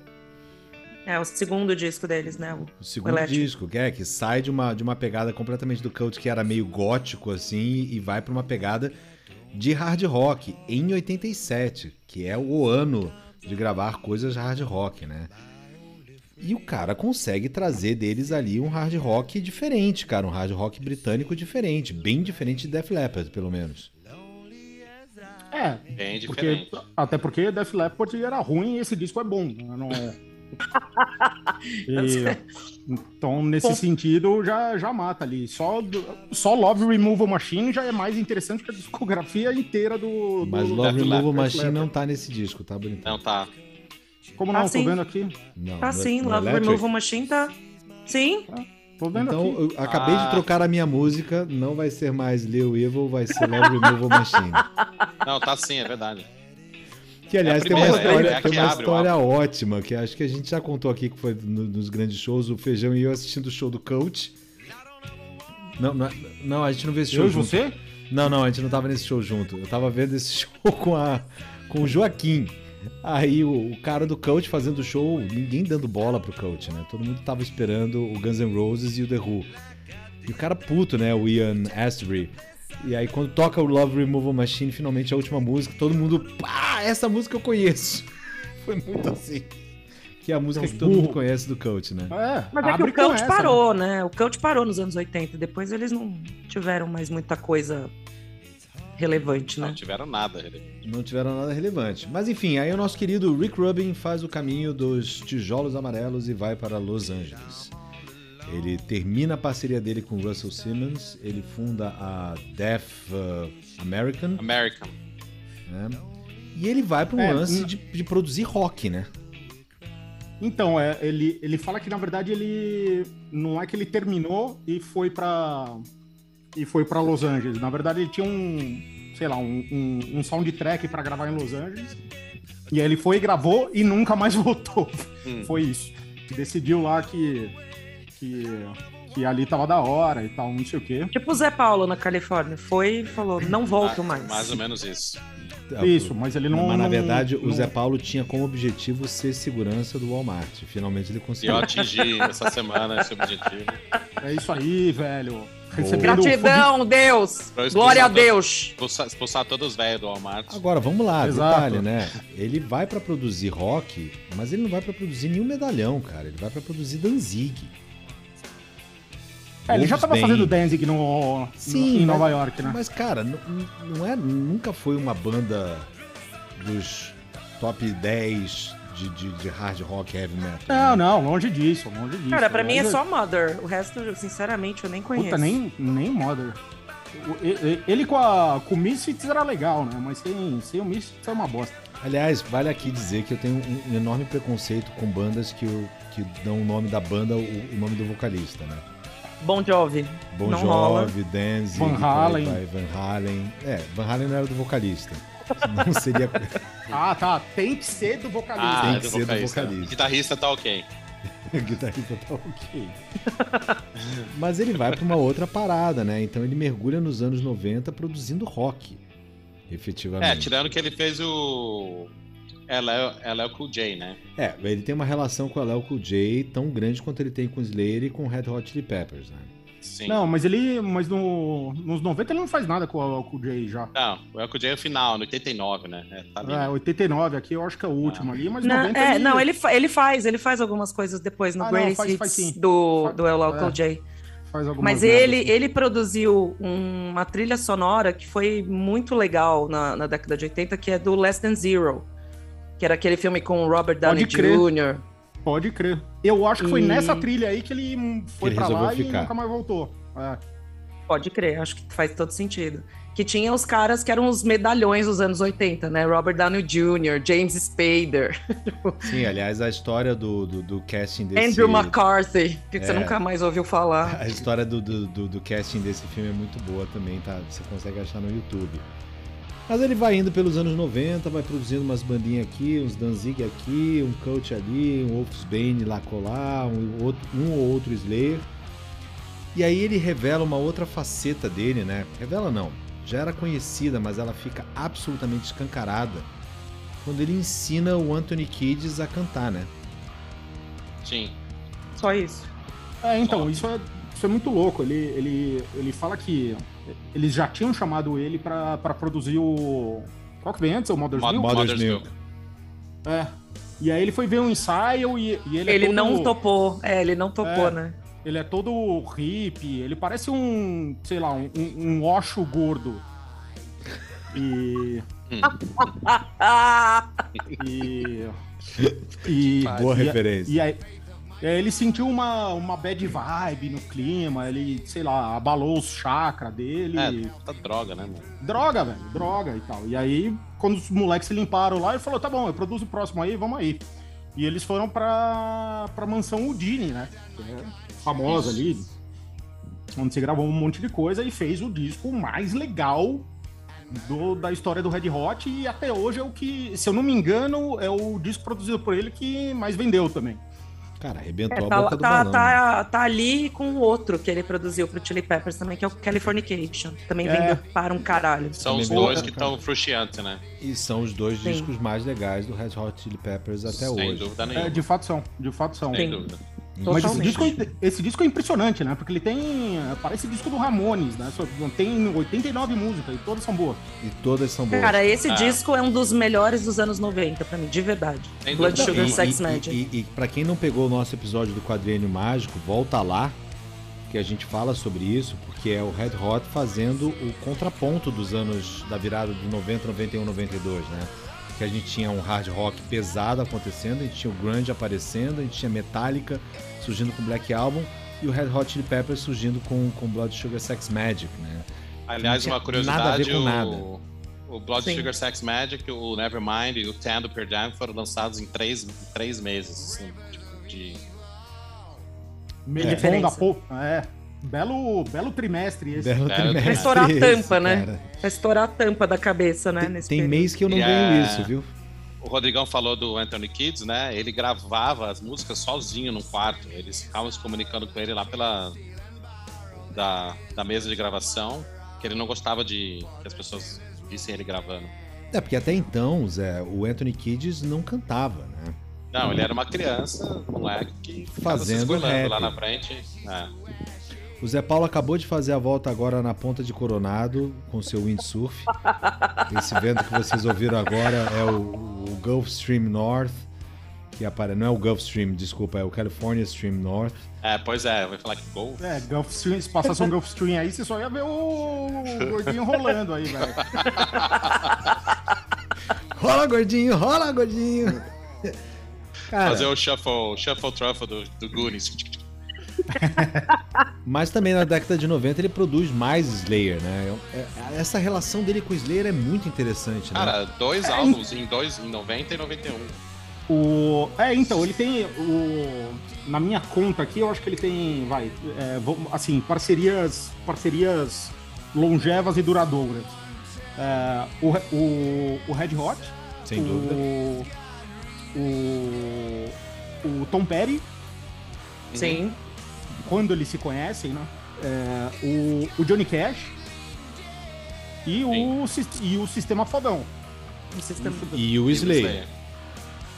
É o segundo disco deles, né? O- O segundo disco, que é que sai de uma, de uma pegada completamente do coach que era meio gótico assim e vai pra uma pegada de hard rock em 87, que é o ano de gravar coisas hard rock, né? E o cara consegue trazer deles ali um hard rock diferente, cara, um hard rock britânico diferente, bem diferente de Def Leppard, pelo menos. É, Bem porque, diferente. até porque Def Leppard era ruim e esse disco é bom. Eu não- E, então, nesse Bom. sentido, já, já mata ali. Só, só Love Removal Machine já é mais interessante que a discografia inteira do. Mas do Love Def Removal. Machine não tá nesse disco, tá bonitão. Não, tá. Como não? Ah, tô vendo aqui. Não, Tá no- sim, no Love Electric. Removal Machine tá. Sim, Tô vendo Então, aqui. eu acabei de Ah. trocar a minha música, não vai ser mais Lil Evil, vai ser Love Removal Machine. Não, tá sim, é verdade. Que, aliás, É tem uma história, é a tem uma história ótima, que acho que a gente já contou aqui, que foi no- nos grandes shows, o Feijão e eu assistindo o show do Coach. Não, não, não, a gente não viu esse show Eu e junto. você? Não, não, a gente não tava nesse show junto. Eu tava vendo esse show com, a, com o Joaquim. Aí o, o cara do coach fazendo o show, ninguém dando bola pro coach, né? Todo mundo tava esperando o Guns N' Roses e o The Who. E o cara puto, né? O Ian Astbury. E aí quando toca o Love Removal Machine, finalmente a última música, todo mundo, pá, essa música eu conheço. Foi muito assim. Que é a música Os que todo mundo burro. conhece do coach, né? É, mas é que o Coach essa, parou, né? O Coach parou nos anos 80. Depois eles não tiveram mais muita coisa relevante, Não né? tiveram nada. ele. Não tiveram nada relevante. Mas enfim, aí o nosso querido Rick Rubin faz o caminho dos tijolos amarelos e vai para Los Angeles. Ele termina a parceria dele com Russell Simmons, ele funda a Deaf uh, American, American. né? E ele vai para um É, lance de, de produzir rock, né? Então, é, ele, ele fala que na verdade ele não é que ele terminou e foi pra e foi para Los Angeles. Na verdade, ele tinha um, sei lá, um, um, um soundtrack pra gravar em Los Angeles. E aí ele foi, gravou e nunca mais voltou. Hum. Foi isso. Decidiu lá que que que ali tava da hora e tal, não sei o quê. Tipo o Zé Paulo na Califórnia. Foi e falou, não volto Ah, mais. Mais ou menos isso. Isso, mas ele não Mas na não- verdade o não- Zé Paulo tinha como objetivo ser segurança do Walmart. Finalmente ele E eu conseguiu. atingi essa semana esse objetivo. É isso aí, velho. Recebendo Gratidão, Deus! Glória a Deus! Expulsar, expulsar todos os velhos do Walmart. Agora, vamos lá, Exato. detalhe, né? Ele vai pra produzir rock, mas ele não vai pra produzir nenhum medalhão, cara. Ele vai pra produzir Danzig. É, ele já tava fazendo Danzig no, Sim, em Nova mas- York, né? Mas, cara, não é, nunca foi uma banda dos top 10 de, de, de hard rock heavy metal. Não, né? não, longe disso, longe disso. Cara, pra mim é só Mother. O resto, sinceramente, eu nem conheço. Puta, nem, nem Mother. Ele com, a, com o Misfits era legal, né? Mas sem, sem o Misfits é uma bosta. Aliás, vale aqui dizer que eu tenho um, um enorme preconceito com bandas que, eu- que dão o nome da banda, o, o nome do vocalista, né? Bon Jovi. Bon Não. Jovi, Danzig, Van Halen. vai, Van Halen. É, Van Halen não era do vocalista. Não seria. Ah, tá. Tem que ser do vocalista. Ah, tem que do ser do vocalista. vocalista. Guitarrista tá ok. guitarrista tá ok. Mas ele vai pra uma outra parada, né? Então ele mergulha nos anos 90 produzindo rock. Efetivamente. É, tirando que ele fez o. Ela é o Cool J, né? É, ele tem uma relação com a Léo Cool J tão grande quanto ele tem com o Slayer e com o Red Hot Chili Peppers, né? Sim. Não, mas ele. Mas no, nos 90 ele não faz nada com o, com o Jay já. Não, o Cool J é o final, no 89, né? É, tá ali. É, 89 aqui eu acho que é o último ali, mas Não, 90 é, ele, não, ele, fa- ele faz, ele faz algumas coisas depois no Ah, Greatest faz- Hits faz sim. do, Fa- do El Local é. J. faz algumas Mas ele, assim. ele produziu uma trilha sonora que foi muito legal na, na década de 80, que é do Less Than Zero. Que era aquele filme com o Robert Downey Pode crer. Jr. Pode crer. Eu acho que foi E- nessa trilha aí que ele foi ele pra lá ficar. e nunca mais voltou. É. Pode crer, acho que faz todo sentido. Que tinha os caras que eram os medalhões dos anos 80, né? Robert Downey Jr., James Spader, Sim, aliás, a história do, do, do casting desse... Andrew McCarthy, que você É. nunca mais ouviu falar. A história do, do, do, do casting desse filme é muito boa também, tá? Você consegue achar no YouTube. Mas ele vai indo pelos anos 90, vai produzindo umas bandinhas aqui, uns Danzig aqui, um Coach ali, um Wolfsbane lá colar, um, outro, um ou outro Slayer. E aí ele revela uma outra faceta dele, né? Revela não, já era conhecida, mas ela fica absolutamente escancarada quando ele ensina o Anthony Kiedis a cantar, né? Sim. Só isso. É, então, isso é, isso é muito louco. Ele, ele, ele fala que eles já tinham chamado ele pra, pra produzir o. Qual que vem antes? O Mother's Mod- Milk? Mother's Milk. Milk. É. E aí ele foi ver um ensaio e, e ele é Ele todo- não topou. É, ele não topou, É. né? Ele é todo hippie, ele parece um, sei lá, um, um, um Osho gordo. E, E. E. Boa e- referência. E aí, é, ele sentiu uma, uma bad vibe no clima, ele, sei lá, abalou os chakras dele. É, puta droga, né, mano? Droga, velho, droga e tal. E aí, quando os moleques se limparam lá, ele falou: tá bom, eu produzo o próximo aí, vamos aí. E eles foram pra, pra mansão Udine, né? Que é famosa ali, onde se gravou um monte de coisa e fez o disco mais legal do- da história do Red Hot. E até hoje é o que, se eu não me engano, é o disco produzido por ele que mais vendeu também. Cara, arrebentou É, a tá, boca do tá, balão. né? tá, tá ali com o outro que ele produziu pro Chili Peppers também, que é o Californication. Também É. vendeu para um caralho. São Também os dois que estão frustiantes, né? E são os dois Sim. discos mais legais do Red Hot Chili Peppers até Sem hoje. dúvida nenhuma. É, de fato são, de fato são. Sem Sim. dúvida. Mas esse disco, esse disco é impressionante, né? Porque ele tem. Parece disco do Ramones, né? Só- Tem 89 músicas e todas são boas. E todas são boas. Cara, esse Ah. disco é um dos melhores dos anos 90 pra mim, de verdade. Blood. Sugar e, Sex e- Magic. E, e, pra quem não pegou o nosso episódio do Quadriênio Mágico, volta lá, que a gente fala sobre isso, porque é o Red Hot fazendo o contraponto dos anos da virada de 90, 91, 92, né? Que a gente tinha um hard rock pesado acontecendo, a gente tinha o grunge aparecendo, a gente tinha Metallica surgindo com Black Album e o Red Hot Chili Peppers surgindo com, com Blood Sugar Sex Magic, né? Aliás, uma tinha nada a ver curiosidade, com o, nada. o Blood Sim. Sugar Sex Magic, o Nevermind e o Ten do Pearl Jam foram lançados em três, três meses, assim, tipo, de... Meio É. da. É. Belo, belo trimestre esse. Belo Belo trimestre Vai estourar a tampa, né? cara. Vai estourar a tampa da cabeça, né? Tem, nesse tem mês que eu não ganho a- isso, viu? O Rodrigão falou do Anthony Kids, né? Ele gravava as músicas sozinho no quarto. Eles ficavam se comunicando com ele lá pela... Da, da mesa de gravação, que ele não gostava de que as pessoas vissem ele gravando. É, porque até então, Zé, o Anthony Kiddis não cantava, né? Não, ele era uma criança, moleque, que se Fazendo esgoelando rap. lá na frente. É. O Zé Paulo acabou de fazer a volta agora na ponta de Coronado com seu windsurf. Esse vento que vocês ouviram agora é o, o Gulf Stream North, que apare... não é o Gulf Stream, desculpa, é o California Stream North. É, pois é, vai falar que gol. É, Gulf Stream, se passasse um Gulf Stream aí, você só ia ver o gordinho rolando aí, velho. Rola, gordinho, rola, gordinho. Cara, Fazer o shuffle, shuffle truffle do, do Goonies. mas também na década de 90 ele produz mais Slayer, né? É- Essa relação dele com o Slayer é muito interessante, né? Cara, dois álbuns em, dois, em 90 e 91. O... É, então, ele tem. O... Na minha conta aqui, eu acho que ele tem. Vai. é, assim, parcerias. Parcerias longevas e duradouras. É, o, o, o Red Hot. Sem o, dúvida. O, o Tom Petty, Sim. Quando eles se conhecem, né? É, o, o Johnny Cash. E o, e o Sistema Fodão. O sistema- E o Slayer.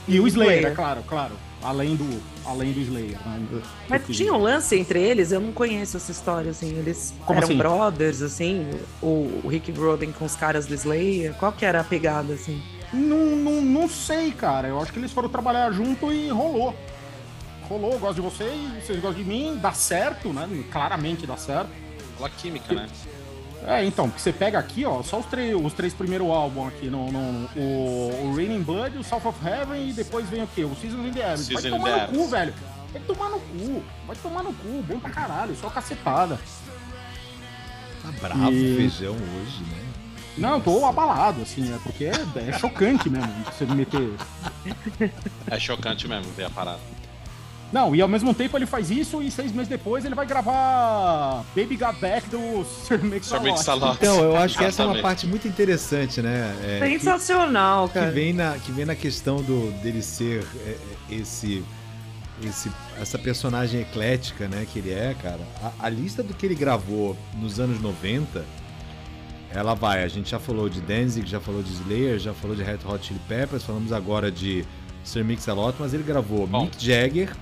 E o Slayer, Slayer. é claro, claro. Além do, além do Slayer. né? Mas Porque- tinha um lance entre eles, eu não conheço essa história, assim. Eles Como eram assim? brothers, assim, o, o Rick Rubin com os caras do Slayer. Qual que era a pegada, assim? Não, não, não sei, cara. Eu acho que eles foram trabalhar junto e rolou. Rolou, eu gosto de vocês, vocês gostam de mim, dá certo, né? Claramente dá certo. Pela química, né? É, então, porque você pega aqui, ó, só os, três os três primeiros álbuns aqui, no, no- o, o Raining Blood, o South of Heaven e depois vem o quê? O Seasons in the Abyss. Vai Season tomar no cu, velho. Vai tomar no cu. Vai tomar no cu. Bom pra caralho, só cacetada. Tá bravo E- o feijão hoje, né? Não, eu tô abalado, assim, é porque é, é chocante mesmo você me meter. É chocante mesmo ver a parada. Não, e ao mesmo tempo ele faz isso e seis meses depois ele vai gravar Baby Got Back do Sir Mix Sir Mix-a-Lot. Então, eu acho que essa é uma parte muito interessante, né? É, que- Sensacional, que, cara. vem na, que vem na questão do, dele ser é, é, esse, esse, essa personagem eclética, né? Que ele é, cara. A, a lista do que ele gravou nos anos 90, ela vai. A gente já falou de Danzig, já falou de Slayer, já falou de Red Hot Chili Peppers, falamos agora de Sir Mix-a-Lot, mas ele gravou Bom. Mick Jagger,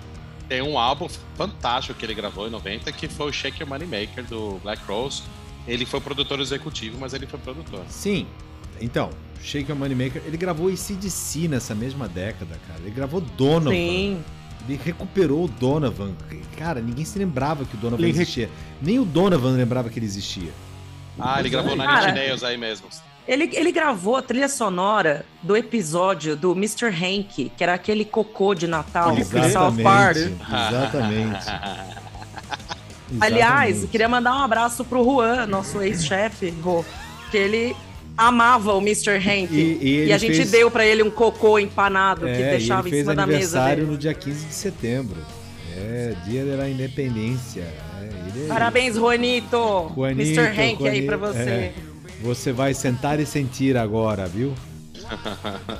Tem um álbum fantástico que ele gravou em 90, que foi o Shake Your Money Maker do Black Rose. Ele foi produtor executivo, mas ele foi produtor. Sim. Então, Shake Your Money Maker, ele gravou ACDC nessa mesma década, cara. Ele gravou Donovan. Sim. Ele recuperou o Donovan. Cara, ninguém se lembrava que o Donovan Ele re- existia. Nem o Donovan lembrava que ele existia. Ah, ele gravou na Nails aí mesmo. Ele, ele gravou a trilha sonora do episódio do Mr. Hank, que era aquele cocô de Natal do South Park. Exatamente. Aliás, Exatamente. queria mandar um abraço pro Juan, nosso ex-chefe, que ele amava o Mr. Hank. E- e ele a gente fez- deu pra ele um cocô empanado que É, e deixava ele em fez cima da mesa aniversário dele. no dia 15 de setembro. É, dia da independência. É, ele é- Parabéns, Juanito! Juanito, Mr. Hank aí pra Juanito, você. é. Você vai sentar e sentir agora, viu?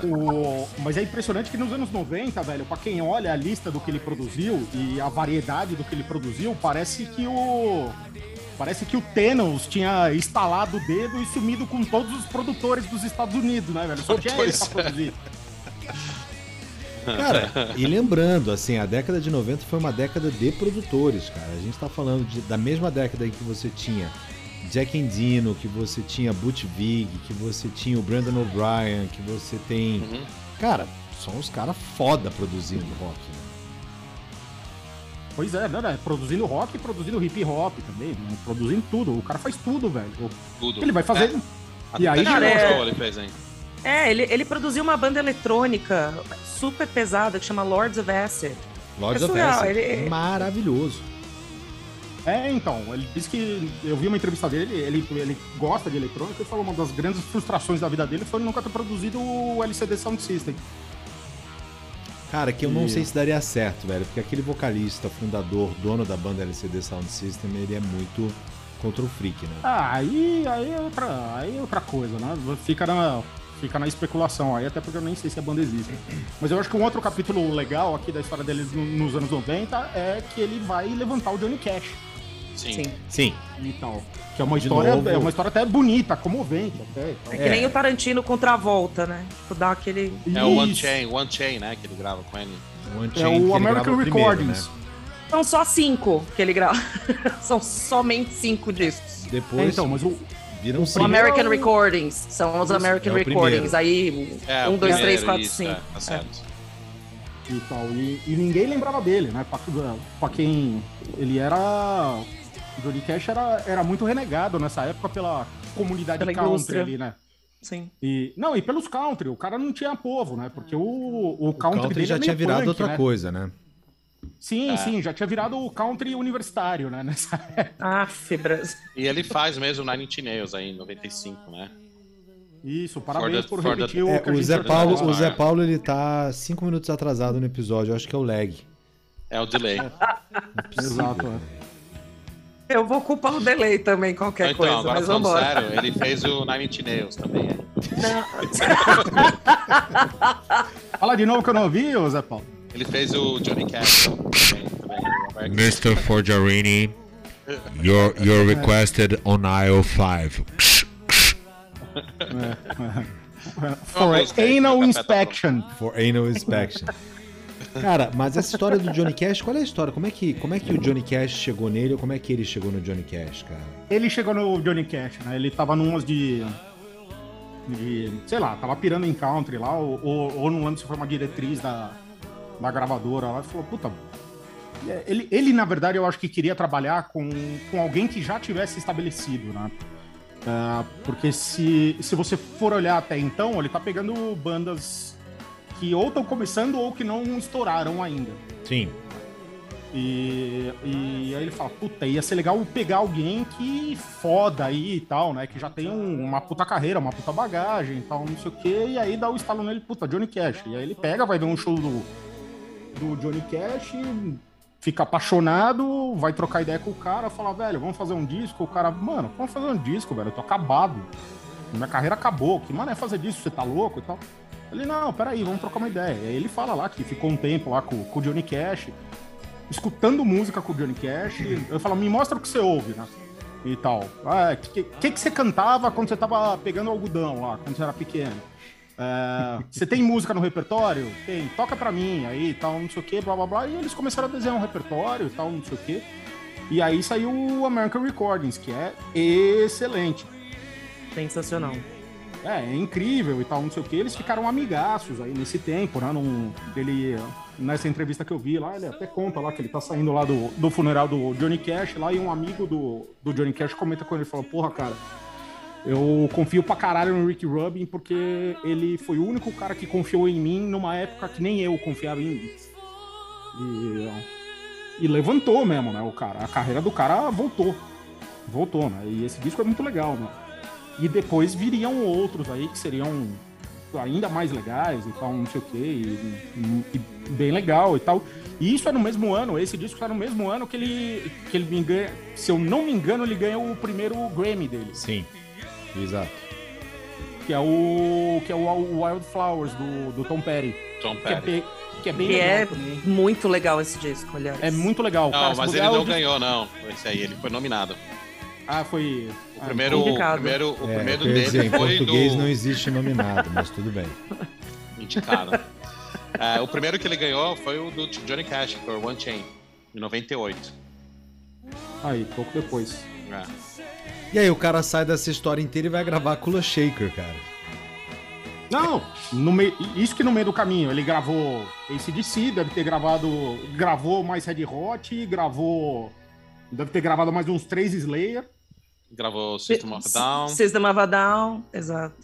O- Mas é impressionante que nos anos 90, velho, pra quem olha a lista do que ele produziu e a variedade do que ele produziu, parece que o. Parece que o Thanos tinha instalado o dedo e sumido com todos os produtores dos Estados Unidos, né, velho? Só tinha ele pra é. produzir. Cara, e lembrando, assim, a década de 90 foi uma década de produtores, cara. A gente tá falando de- da mesma década em que você tinha Jack Endino, que você tinha Butch Vig, que você tinha o Brandon O'Brien, que você tem. Uhum. Cara, são os caras foda produzindo rock. né? Pois é, né, né? Produzindo rock e produzindo hip hop também, né? produzindo tudo. O cara faz tudo, velho. Tudo. Ele vai fazer. É. E aí, cara, é- ele fez, hein? É, ele, ele produziu uma banda eletrônica super pesada que chama Lords of Acid. Lords É of Acid. ele- Maravilhoso. É, então, ele disse que. Eu vi uma entrevista dele, ele, ele gosta de eletrônica e falou uma das grandes frustrações da vida dele foi ele nunca ter produzido o LCD Sound System. Cara, que eu não E- sei se daria certo, velho, porque aquele vocalista, fundador, dono da banda LCD Sound System, ele é muito contra o freak, né? Ah, aí, aí, é outra, aí é outra coisa, né? Fica na, fica na especulação aí, até porque eu nem sei se a banda existe. Mas eu acho que um outro capítulo legal aqui da história dele no- nos anos 90 é que ele vai levantar o Johnny Cash Sim. Sim. Sim. e tal. Que é uma De história, novo. é uma história até bonita, comovente até. e tal. É que nem o Tarantino contra a volta, né? Tipo, dá aquele. É o One Isso. Chain, One Chain, né? Que ele grava com ele. O É Unchained que o ele American grava primeiro, Recordings. né? São só cinco que ele grava. São somente cinco discos. Depois É, então, mas o, viram O cinco. American Recordings. São os American é Recordings. Aí, É, um, dois, primeiro, três, quatro, isso, cinco. é, tá certo. e tal. E, e ninguém lembrava dele, né? Pra, pra quem. Ele era. O Johnny Cash era, era muito renegado nessa época pela comunidade Pela country indústria. ali, né? Sim. E, não, e pelos country, o cara não tinha povo, né? Porque o, o O country, já é tinha virado punk, outra né? coisa, né? Sim, É. sim, já tinha virado o country universitário, né? Nessa época. Ah, fibras. E ele faz mesmo Nine Inch Nails aí em 95, né? Isso, parabéns the- por for the- repetir o É, o Zé Paulo, o Zé Paulo ele tá cinco minutos atrasado no episódio, eu acho que é o lag. É o delay. Exato, é. Eu vou culpar o delay também, qualquer então, coisa, agora mas falando vambora. sério, ele fez o Nine Inch Nails também. hein? Fala de novo que eu não ouvi, Zé Paulo. Ele fez o Johnny Cash também. Mr. Forgiarini, you're, you're requested on aisle 5. For música aí, Anal Inspection. For anal inspection. Cara, mas essa história do Johnny Cash, qual é a história? Como é que, como é que o Johnny Cash chegou nele ou como é que ele chegou no Johnny Cash, cara? Ele chegou no Johnny Cash, né? Ele tava numas de. de sei lá, tava pirando em country lá, ou, ou, ou não lembro se foi uma diretriz da, da gravadora lá, e falou, puta. é, Ele, ele, na verdade, eu acho que queria trabalhar com, com alguém que já tivesse estabelecido, né? Ah, porque se, se você for olhar até então, ele tá pegando bandas que ou estão começando ou que não estouraram ainda. Sim. E, e aí ele fala, puta, ia ser legal pegar alguém que foda aí e tal, né? Que já tem um- uma puta carreira, uma puta bagagem e tal, não sei o quê. E aí dá o estalo nele, puta, Johnny Cash. E aí ele pega, vai ver um show do, do Johnny Cash, fica apaixonado, vai trocar ideia com o cara, fala, velho, vamos fazer um disco. O cara, mano, vamos fazer um disco, velho, eu tô acabado. Minha carreira acabou. Que mano é fazer disso? Você tá louco e tal? Ele, não, peraí, vamos trocar uma ideia. E aí ele fala lá que ficou um tempo lá com, com o Johnny Cash, escutando música com o Johnny Cash. Eu falo, me mostra o que você ouve, né? E tal. Ah, o que, que, que você cantava quando você tava pegando algodão lá, quando você era pequeno? É, você tem música no repertório? Tem, toca pra mim aí tal, não sei o que, blá blá blá. E eles começaram a desenhar um repertório e tal, não sei o que. E aí saiu o American Recordings, que é excelente. Sensacional. É, é incrível e tal, não sei o que. Eles ficaram amigaços aí nesse tempo, né? Num, ele, nessa entrevista que eu vi lá, ele até conta lá que ele tá saindo lá do, do funeral do Johnny Cash lá e um amigo do, do Johnny Cash comenta com ele e fala, porra, cara, Eu confio pra caralho no Rick Rubin porque ele foi o único cara que confiou em mim numa época que nem eu confiava em mim. E, e levantou mesmo, né? O cara, a carreira do cara voltou. Voltou, né? E esse disco é muito legal, né? E depois viriam outros aí que seriam ainda mais legais e tal, não sei o quê, e, e bem legal e tal. E isso é no mesmo ano, esse disco tá no mesmo ano que ele, que ele me engana, se eu não me engano, ele ganha o primeiro Grammy dele, Sim, exato. que é o que é o Wildflowers do, do Tom Petty, Tom que é, que é bem Que legal é também. muito legal esse disco, aliás. É muito legal. Não, cara, mas ele não disco- ganhou, não. Esse aí, ele foi nominado. Ah, foi. O ah, primeiro, o primeiro, o É, primeiro eu ia dizer, dele em foi português do não existe nominado, mas tudo bem. indicado. É, o primeiro que ele ganhou foi o do Johnny Cash, por One Chain, em 98. Aí, pouco depois. É. E aí o cara sai dessa história inteira e vai gravar Kula Shaker, cara. Não, no meio, isso que no meio do caminho. Ele gravou ACDC, deve ter gravado. Gravou mais Red Hot, gravou. Deve ter gravado mais uns três Slayer. Gravou System of a Down. System of a Down, exato.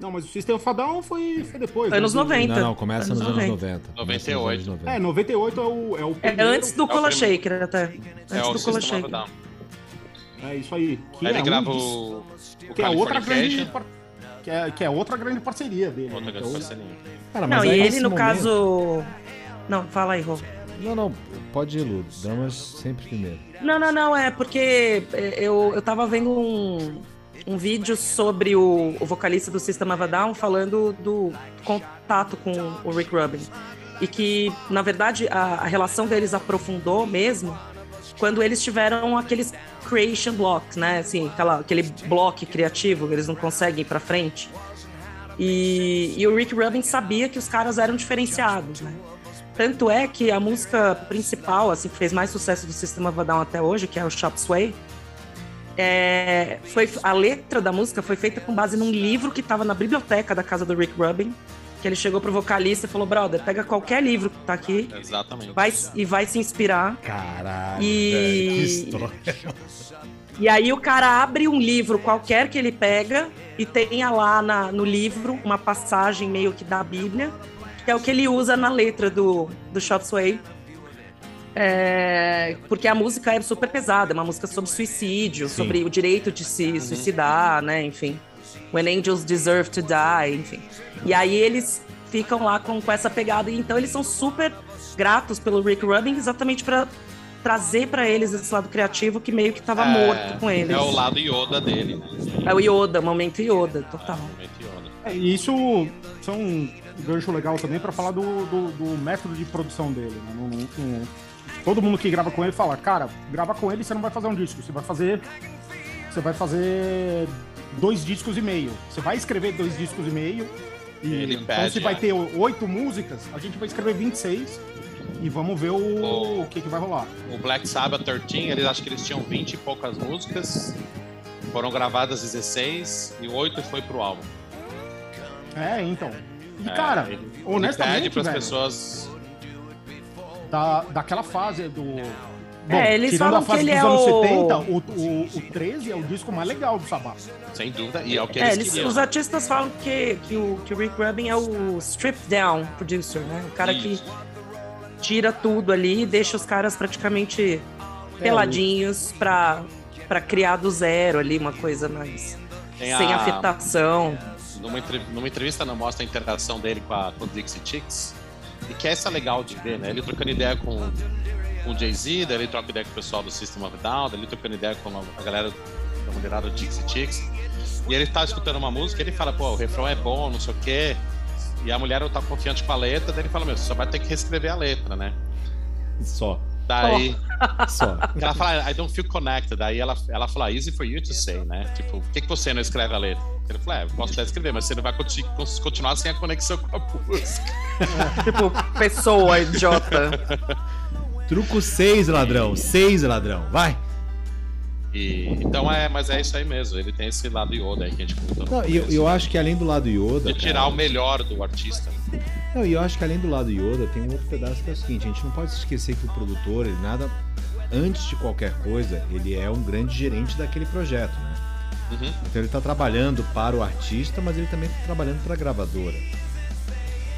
Não, mas o System of a Down foi, foi depois. Foi né? nos Do- 90. Não, não, começa Anos nos anos 90. 90. Começa nos 98. anos 90. É, 98 é o. É, o É primeiro- antes do é Cola. Shaker até. Antes É o do Cola System of a Shaker. Down. É isso aí. Que Aí ele é um grava dos- o, o Que é outra grande. Que é, que é outra grande parceria dele. Outra né? grande é parceria. Cara, Não, e ele, no momento- caso. Não, fala aí, Rô. Não, não, pode ir, Lu. Dramas sempre primeiro. Não, não, não, é porque é, eu, eu tava vendo um, um vídeo sobre o, o vocalista do System of a Down falando do contato com o Rick Rubin. E que, na verdade, a, a relação deles aprofundou mesmo quando eles tiveram aqueles creation blocks, né? Assim, aquela, aquele bloco criativo, eles não conseguem ir pra frente. E, e o Rick Rubin sabia que os caras eram diferenciados, né? Tanto é que a música principal, assim, que fez mais sucesso do System of a Down até hoje, que é o Shop Sway, é, foi, a letra da música foi feita com base num livro que estava na biblioteca da casa do Rick Rubin, que ele chegou pro vocalista e falou, brother, pega qualquer livro que tá aqui Exatamente. vai, e vai se inspirar. Caralho, E- velho, que história. E aí o cara abre um livro qualquer que ele pega e tenha lá na- no livro uma passagem meio que da Bíblia, que é o que ele usa na letra do, do Shop Sway. É, porque a música é super pesada, é uma música sobre suicídio, Sim. sobre o direito de se suicidar, né? Enfim. When Angels Deserve to Die, enfim. E aí eles ficam lá com, com essa pegada, e então eles são super gratos pelo Rick Rubin exatamente para trazer para eles esse lado criativo que meio que tava É, morto com eles. É o lado Yoda dele, né? É o Yoda, momento Yoda, total. Realmente Yoda. É, e isso, isso é um gancho legal também pra falar do, do, do método de produção dele. né? Não- não- não- todo mundo que grava com ele fala, cara, grava com ele você não vai fazer um disco, você vai fazer. Você vai fazer dois discos e meio. Você vai escrever dois discos e meio. E Ele então pede, se vai é. ter oito músicas, a gente vai escrever 26 e vamos ver o, O- o que, que vai rolar. O Black Sabbath 13, eles acham que eles tinham 20 e poucas músicas. Foram gravadas 16 e 8 foi pro álbum. É, então. E, É, cara, ele- ele honestamente, pede pras velho, pessoas. da, daquela fase do. Bom, É, eles tirando falam a fase que ele dos é anos o- 70, o, o, o 13 é o disco mais legal do Sabá. Sem dúvida, e é o que É, eles, os artistas falam que, que, o, que o Rick Rubin é o strip down producer, né? O cara Isso. que tira tudo ali e deixa os caras praticamente peladinhos pra, pra criar do zero ali uma coisa mais Tem sem a- afetação. Numa, numa entrevista não mostra a interação dele com a com o Dixie Chicks. E que essa é legal de ver, né? Ele trocando ideia com, com o Jay-Z, daí ele troca ideia com o pessoal do System of a Down, daí ele trocando ideia com a galera da mulherada do Dixie Chicks. E ele tá escutando uma música, ele fala, pô, o refrão é bom, não sei o quê. E a mulher tá confiante com a letra, daí ele fala, meu, você só vai ter que reescrever a letra, né? Só, Daí só. ela fala, I don't feel connected. Daí ela, ela fala, easy for you to say, né? Tipo, por que, que você não escreve a letra? Ele falou, é, eu posso até escrever, mas você não vai continuar sem a conexão com a música. tipo, pessoa idiota. Truco 6, ladrão. 6, ladrão. Vai. E, então é, mas é isso aí mesmo. Ele tem esse lado Yoda aí que a gente no Não, e eu, eu acho que além do lado Yoda. De tirar cara, o melhor do artista. Não, e eu acho que além do lado Yoda, tem um outro pedaço que é o seguinte: a gente não pode se esquecer que o produtor, ele nada. Antes de qualquer coisa, ele é um grande gerente daquele projeto, né? Uhum. Então ele está trabalhando para o artista, mas ele também está trabalhando para a gravadora.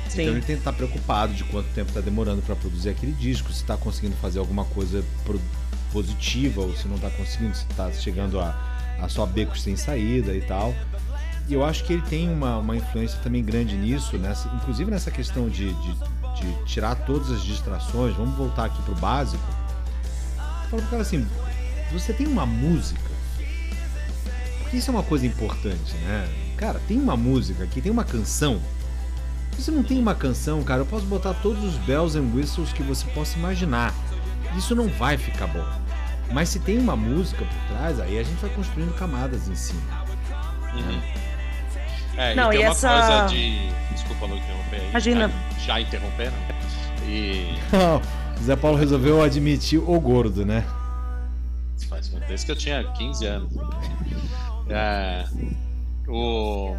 Sim. Então ele tem que estar preocupado de quanto tempo está demorando para produzir aquele disco, se está conseguindo fazer alguma coisa positiva ou se não está conseguindo, se está chegando a, a só becos sem saída e tal. E eu acho que ele tem uma, uma influência também grande nisso, nessa, inclusive nessa questão de, de, de tirar todas as distrações. Vamos voltar aqui pro básico. Fala pro cara assim: você tem uma música? Porque isso é uma coisa importante, né? Cara, tem uma música aqui, tem uma canção. Se você não tem uma canção, cara, eu posso botar todos os bells and whistles que você possa imaginar. Isso não vai ficar bom. Mas se tem uma música por trás, aí a gente vai construindo camadas em cima. Uhum. É, Não, e tem e uma essa- coisa de. Desculpa, Lu, interromper aí. Imagina. Já, já interromperam? E. Zé Paulo resolveu admitir o gordo, né? Faz muito desde que eu tinha 15 anos. É, o,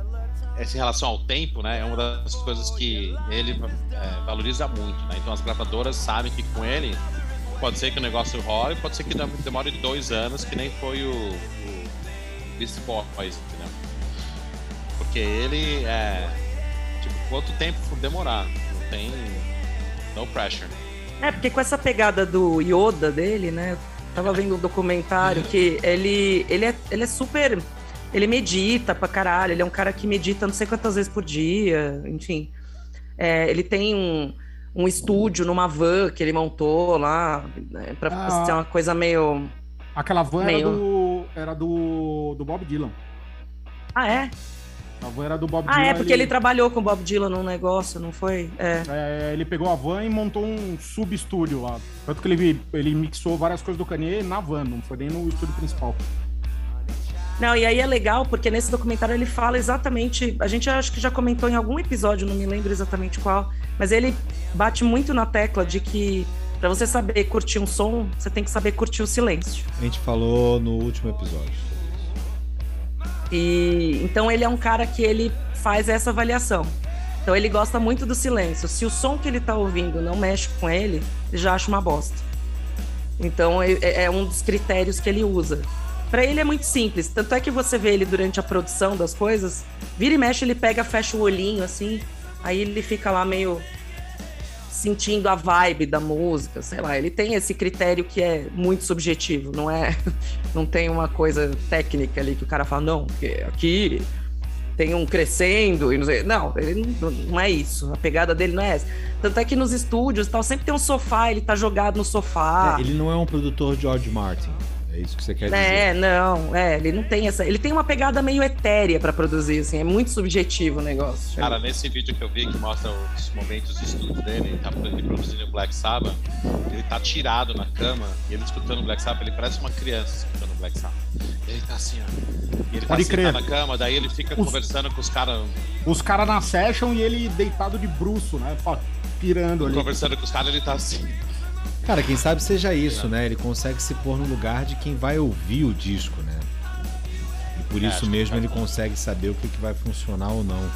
essa em relação ao tempo, né, é uma das coisas que ele é, valoriza muito, né? Então as gravadoras sabem que com ele pode ser que o negócio role, pode ser que demore dois anos, que nem foi o, o Beast Boys, entendeu? Porque ele é tipo quanto tempo demorar, não tem no pressure. É, porque com essa pegada do Yoda dele, né? Tava vendo um documentário que ele, ele, é, ele é super. Ele medita pra caralho, ele é um cara que medita não sei quantas vezes por dia, enfim. É, ele tem um, um estúdio numa van que ele montou lá, né, pra Ah. ser uma coisa meio. Aquela van era, Meio. do, era do, do Bob Dylan. Ah, é? A van era do Bob Ah, Dylan. é, porque ele trabalhou com o Bob Dylan num negócio, não foi? É. É, ele pegou a van e montou um sub-estúdio lá. Tanto que ele, ele mixou várias coisas do Kanye na van, não foi nem no estúdio principal. Não, e aí é legal porque nesse documentário ele fala exatamente. A gente acho que já comentou em algum episódio, não me lembro exatamente qual, mas ele bate muito na tecla de que pra você saber curtir um som, você tem que saber curtir o silêncio. A gente falou no último episódio. E então ele é um cara que ele faz essa avaliação. Então ele gosta muito do silêncio. Se o som que ele tá ouvindo não mexe com ele, ele já acha uma bosta. Então é, é um dos critérios que ele usa. Pra ele é muito simples, tanto é que você vê ele durante a produção das coisas, vira e mexe, ele pega, fecha o olhinho assim, aí ele fica lá meio sentindo a vibe da música, sei lá, ele tem esse critério que é muito subjetivo, não é, não tem uma coisa técnica ali que o cara fala, não, aqui tem um crescendo e não sei. Não, ele não, não é isso. A pegada dele não é essa. Tanto é que nos estúdios tal, sempre tem um sofá, ele tá jogado no sofá. É, ele não é um produtor George Martin. É isso que você quer dizer. É, não, é, ele não tem essa. Ele tem uma pegada meio etérea pra produzir, assim, é muito subjetivo o negócio. Cara, nesse vídeo que eu vi que mostra os momentos de estudo dele, ele tá ele produzindo o Black Sabbath, ele tá tirado na cama e ele escutando o Black Sabbath, ele parece uma criança escutando o Black Sabbath. Ele tá assim, ó. E ele Pode tá crer. sentado na cama, daí ele fica Os- conversando com os caras, Os caras na session e ele deitado de bruço, né? Pirando ali. conversando com os caras, ele tá assim. Cara, quem sabe seja isso, né? Ele consegue se pôr no lugar de quem vai ouvir o disco, né? E por isso mesmo ele consegue saber o que, que vai funcionar ou não.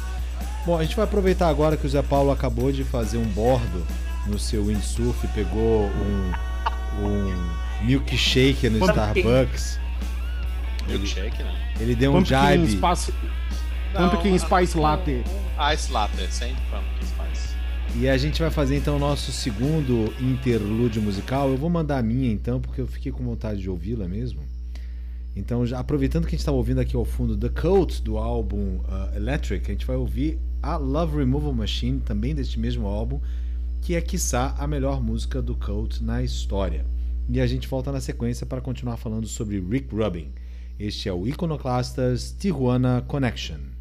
Bom, a gente vai aproveitar agora que o Zé Paulo acabou de fazer um bordo no seu windsurf, pegou um, um milkshake no. Starbucks. Milkshake, né? Ele deu um Pumpkin jibe. Spice, Pumpkin Spice Latte. Ice Latte, sem pumpkin. E a gente vai fazer então o nosso segundo interlúdio musical. Eu vou mandar a minha então, porque eu fiquei com vontade de ouvi-la mesmo. Então, já aproveitando que a gente estava ouvindo aqui ao fundo The Coat do álbum uh, Electric, a gente vai ouvir a Love Removal Machine, também deste mesmo álbum, que é, quiçá, a melhor música do Coat na história. E a gente volta na sequência para continuar falando sobre Rick Rubin. Este é o Iconoclastas Tijuana Connection.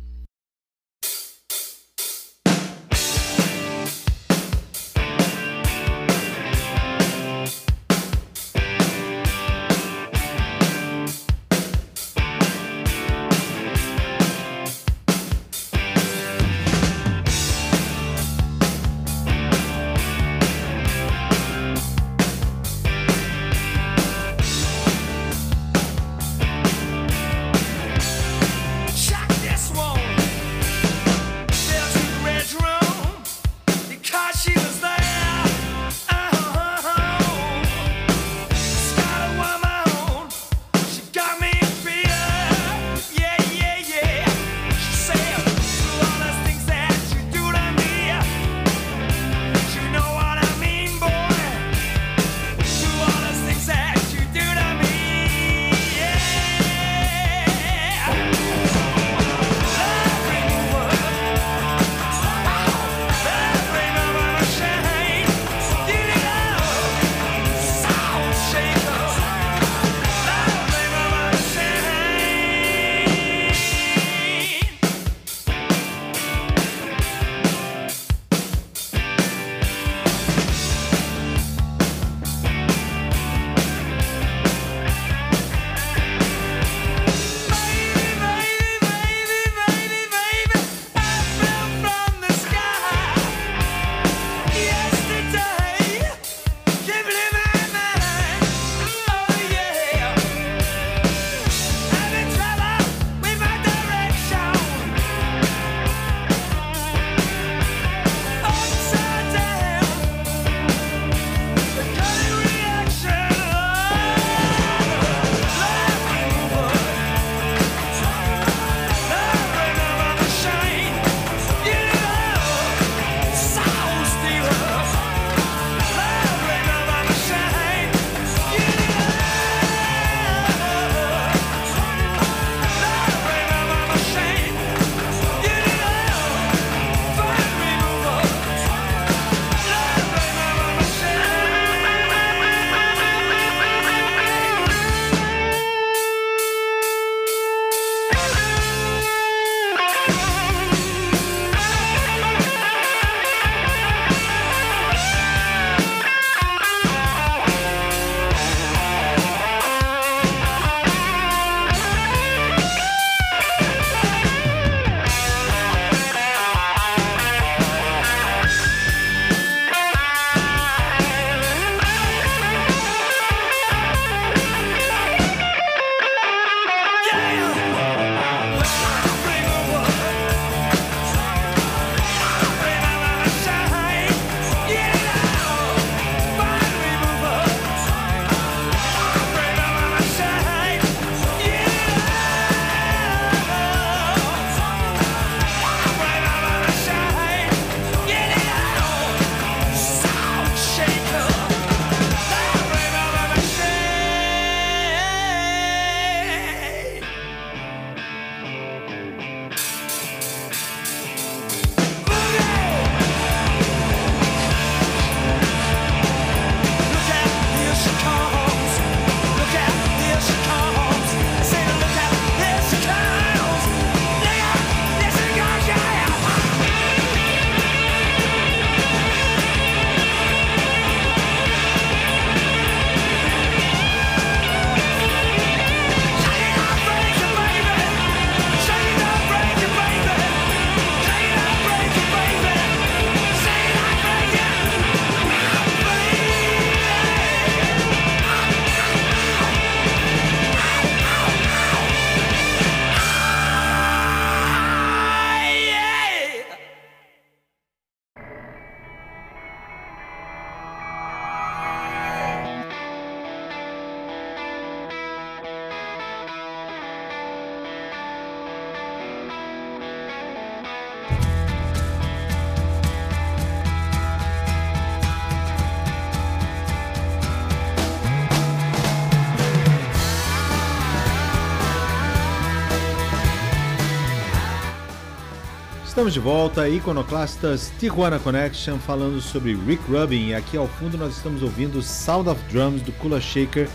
Estamos de volta, Iconoclastas Tijuana Connection, falando sobre Rick Rubin. E aqui ao fundo nós estamos ouvindo Sound of Drums do Kula Shaker.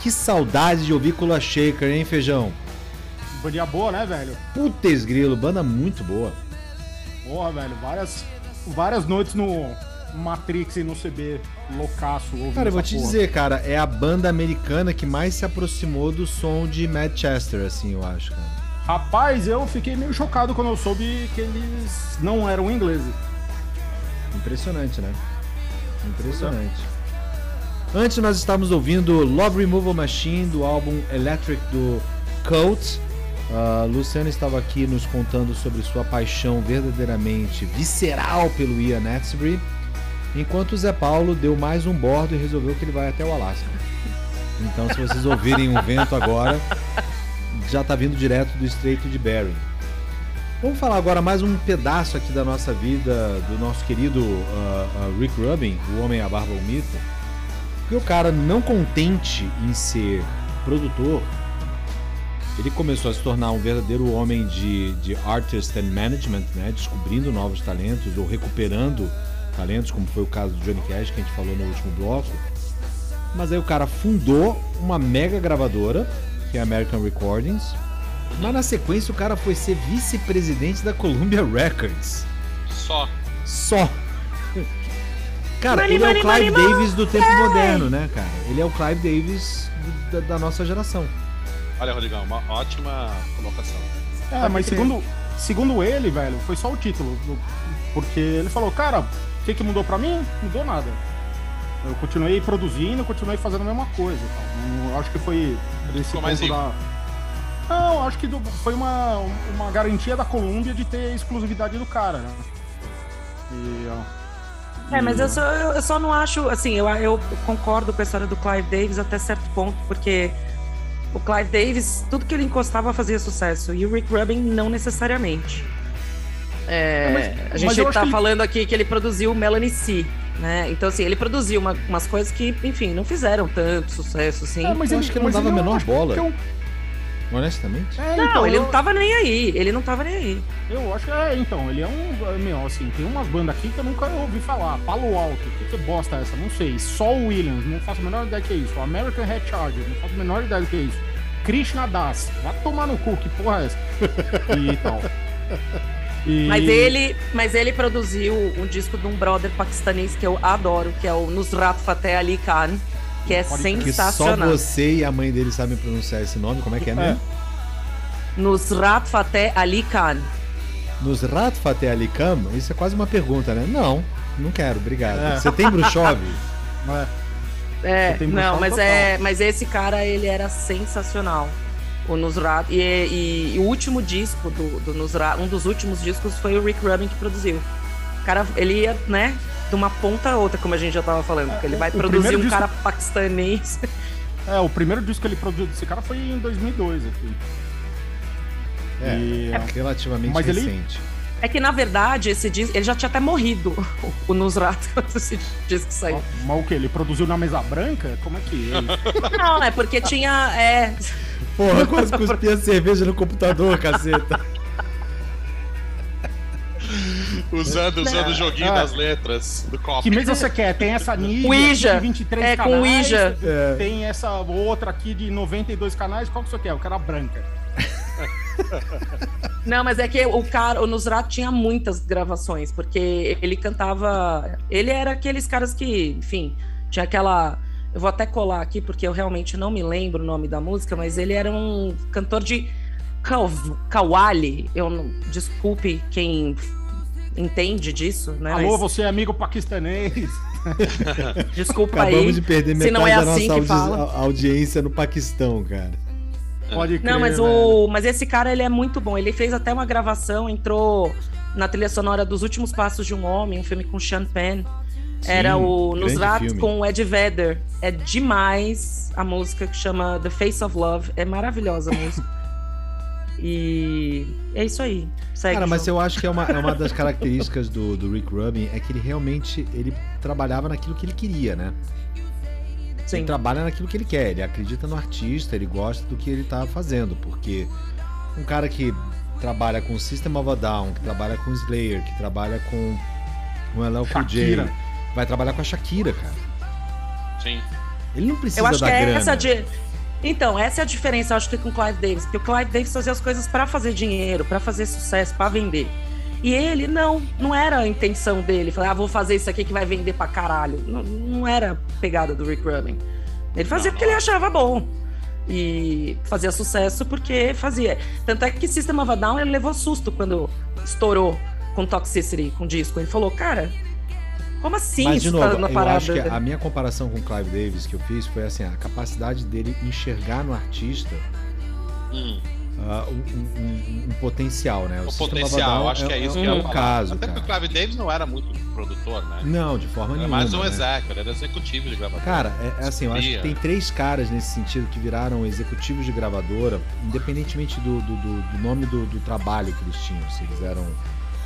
Que saudade de ouvir Kula Shaker, hein, Feijão? Bandinha boa, né, velho? Putz grilo, banda muito boa. Porra, velho, várias, várias noites no Matrix e no CB loucaço. Cara, eu vou te porra. dizer, cara, é a banda americana que mais se aproximou do som de Manchester, assim, eu acho, cara. Rapaz, eu fiquei meio chocado quando eu soube que eles não eram ingleses. Impressionante, né? Impressionante. Antes nós estávamos ouvindo Love Removal Machine do álbum Electric do Cult. A Luciana estava aqui nos contando sobre sua paixão verdadeiramente visceral pelo Ian Netsbury, enquanto o Zé Paulo deu mais um bordo e resolveu que ele vai até o Alasca. Então, se vocês ouvirem um vento agora, já está vindo direto do Estreito de Bering. Vamos falar agora mais um pedaço aqui da nossa vida, do nosso querido ah, ah, Rick Rubin, o Homem à Barba o Mito. Porque o cara, não contente em ser produtor, ele começou a se tornar um verdadeiro homem de, de artist and management, né? descobrindo novos talentos ou recuperando talentos, como foi o caso do Johnny Cash, que a gente falou no último bloco. Mas aí o cara fundou uma mega gravadora, que é American Recordings, mas na sequência o cara foi ser vice-presidente da Columbia Records. Só. Só. Cara, Money, ele é o Clive money, Davis do tempo moderno, né, cara? Ele é o Clive Davis do- da, da nossa geração. Olha, Rodrigão, uma ótima colocação. É, mas segundo, segundo ele, velho, foi só o título. Porque ele falou, cara, o que, que mudou pra mim? Mudou nada. Eu continuei produzindo, continuei fazendo a mesma coisa. e Eu acho que foi esse Ficou mais ponto da. Não, acho que do- foi uma, uma garantia da Columbia de ter exclusividade do cara, né? E, ó, É, mas eu só, eu só não acho, assim, eu, eu concordo com a história do Clive Davis até certo ponto, porque o Clive Davis, tudo que ele encostava fazia sucesso, e o Rick Rubin não necessariamente. É, mas- a gente tá ele- falando aqui que ele produziu Melanie C, né? Então, assim, ele produziu uma- umas coisas que, enfim, não fizeram tanto sucesso, assim. É, mas eu ele- acho que não dava a eu menor bola. eu- Honestamente. é, não, então, ele eu- não tava nem aí, ele não tava nem aí. Eu acho que é, então, ele é um. Meu, assim, tem umas bandas aqui que eu nunca ouvi falar. Palo Alto, que, que bosta é essa? Não sei. Sol Williams, não faço a menor ideia do que é isso. American Head Charger, não faço a menor ideia do que é isso. Krishna Das. Vai tomar no cu, que porra é essa? E tal. E- Mas ele, mas ele produziu um disco de um brother paquistanês que eu adoro, que é o Nusrat Fateh Ali Khan, que é Pode crer. Que só sensacional. você e a mãe dele sabem pronunciar esse nome. Como é que é mesmo? Nusrat Fateh Ali Khan. Nusrat Fateh Ali Khan? Isso é quase uma pergunta, né? Não, não quero, obrigado. É. Você tem? É, É, não, mas total. é, mas esse cara ele era sensacional. O Nusrat e, e- e o último disco do, do Nusrat, um dos últimos discos foi o Rick Rubin que produziu. O cara, ele ia, né, de uma ponta a outra, como a gente já tava falando, porque ele vai o produzir primeiro um disco- cara paquistanês. é, o primeiro disco que ele produziu desse cara foi em 2002 aqui. É, E- é relativamente Mas ele- recente. É que na verdade esse disco, ele já tinha até morrido, o Nusrat quando esse disco saiu. Mas o que? Ele produziu na mesa branca? Como é que é? Não, é porque tinha, é, Porra, quase cuspi a cerveja no computador, caceta. Usando, usando o joguinho Ah. das letras do copo. que mesa você quer? Tem essa Ouija. tem 23 É, com canais, Ouija. É. tem essa outra aqui de 92 canais. Qual que você quer? Eu quero a branca. Não, mas é que o cara, o Nusrat tinha muitas gravações, porque ele cantava. Ele era aqueles caras que, enfim, tinha aquela. Eu vou até colar aqui, porque eu realmente não me lembro o nome da música, mas ele era um cantor de kaw- Kawali. Eu não, desculpe quem entende disso, né? Alô, mas você é amigo paquistanês. desculpa Acabamos aí. de perder se metade não é da assim nossa que audi- fala. a- audiência no Paquistão, cara. Pode crer, Não, mas velho. o, mas esse cara ele é muito bom. Ele fez até uma gravação, entrou na trilha sonora dos Últimos Passos de um Homem, um filme com Sean Penn. Era Sim, o grande Nusrat com o Ed Vedder. É demais a música que chama The Face of Love. É maravilhosa a música. E é isso aí. Segue, Cara, mas eu acho que é uma, é uma das características do, do Rick Rubin é que ele realmente ele trabalhava naquilo que ele queria, né? Sim. Ele trabalha naquilo que ele quer, ele acredita no artista, ele gosta do que ele tá fazendo, porque um cara que trabalha com System of a Down, que trabalha com Slayer, que trabalha com o LL Cool J. vai trabalhar com a Shakira, cara. Sim. Ele não precisa Eu acho da que é grana. essa a di- Então, essa é a diferença, eu acho que com o Clive Davis. Porque o Clive Davis fazia as coisas pra fazer dinheiro, pra fazer sucesso, pra vender. E ele, não, não era a intenção dele. Falar, ah, vou fazer isso aqui que vai vender pra caralho. Não, não era a pegada do Rick Rubin. Ele fazia Não, porque ele achava bom. E fazia sucesso porque fazia. Tanto é que System of a Down ele levou susto quando estourou com Toxicity, com disco. Ele falou, cara, como assim Mas, de isso novo, tá na eu parada? acho que a minha comparação com o Clive Davis que eu fiz foi assim, a capacidade dele enxergar no artista Hum. ah, um, um- um- potencial, né? O a potencial, Down acho que é isso é que eu um caso, Até porque o. Clive Davis não era muito produtor, né? Não, de forma Era nenhuma. mais um né? execo, ele era executivo de gravador. Cara, é, é assim, eu acho que tem três caras nesse sentido que viraram executivos de gravadora, independentemente do, do, do- do nome do, do trabalho que eles tinham, se eles eram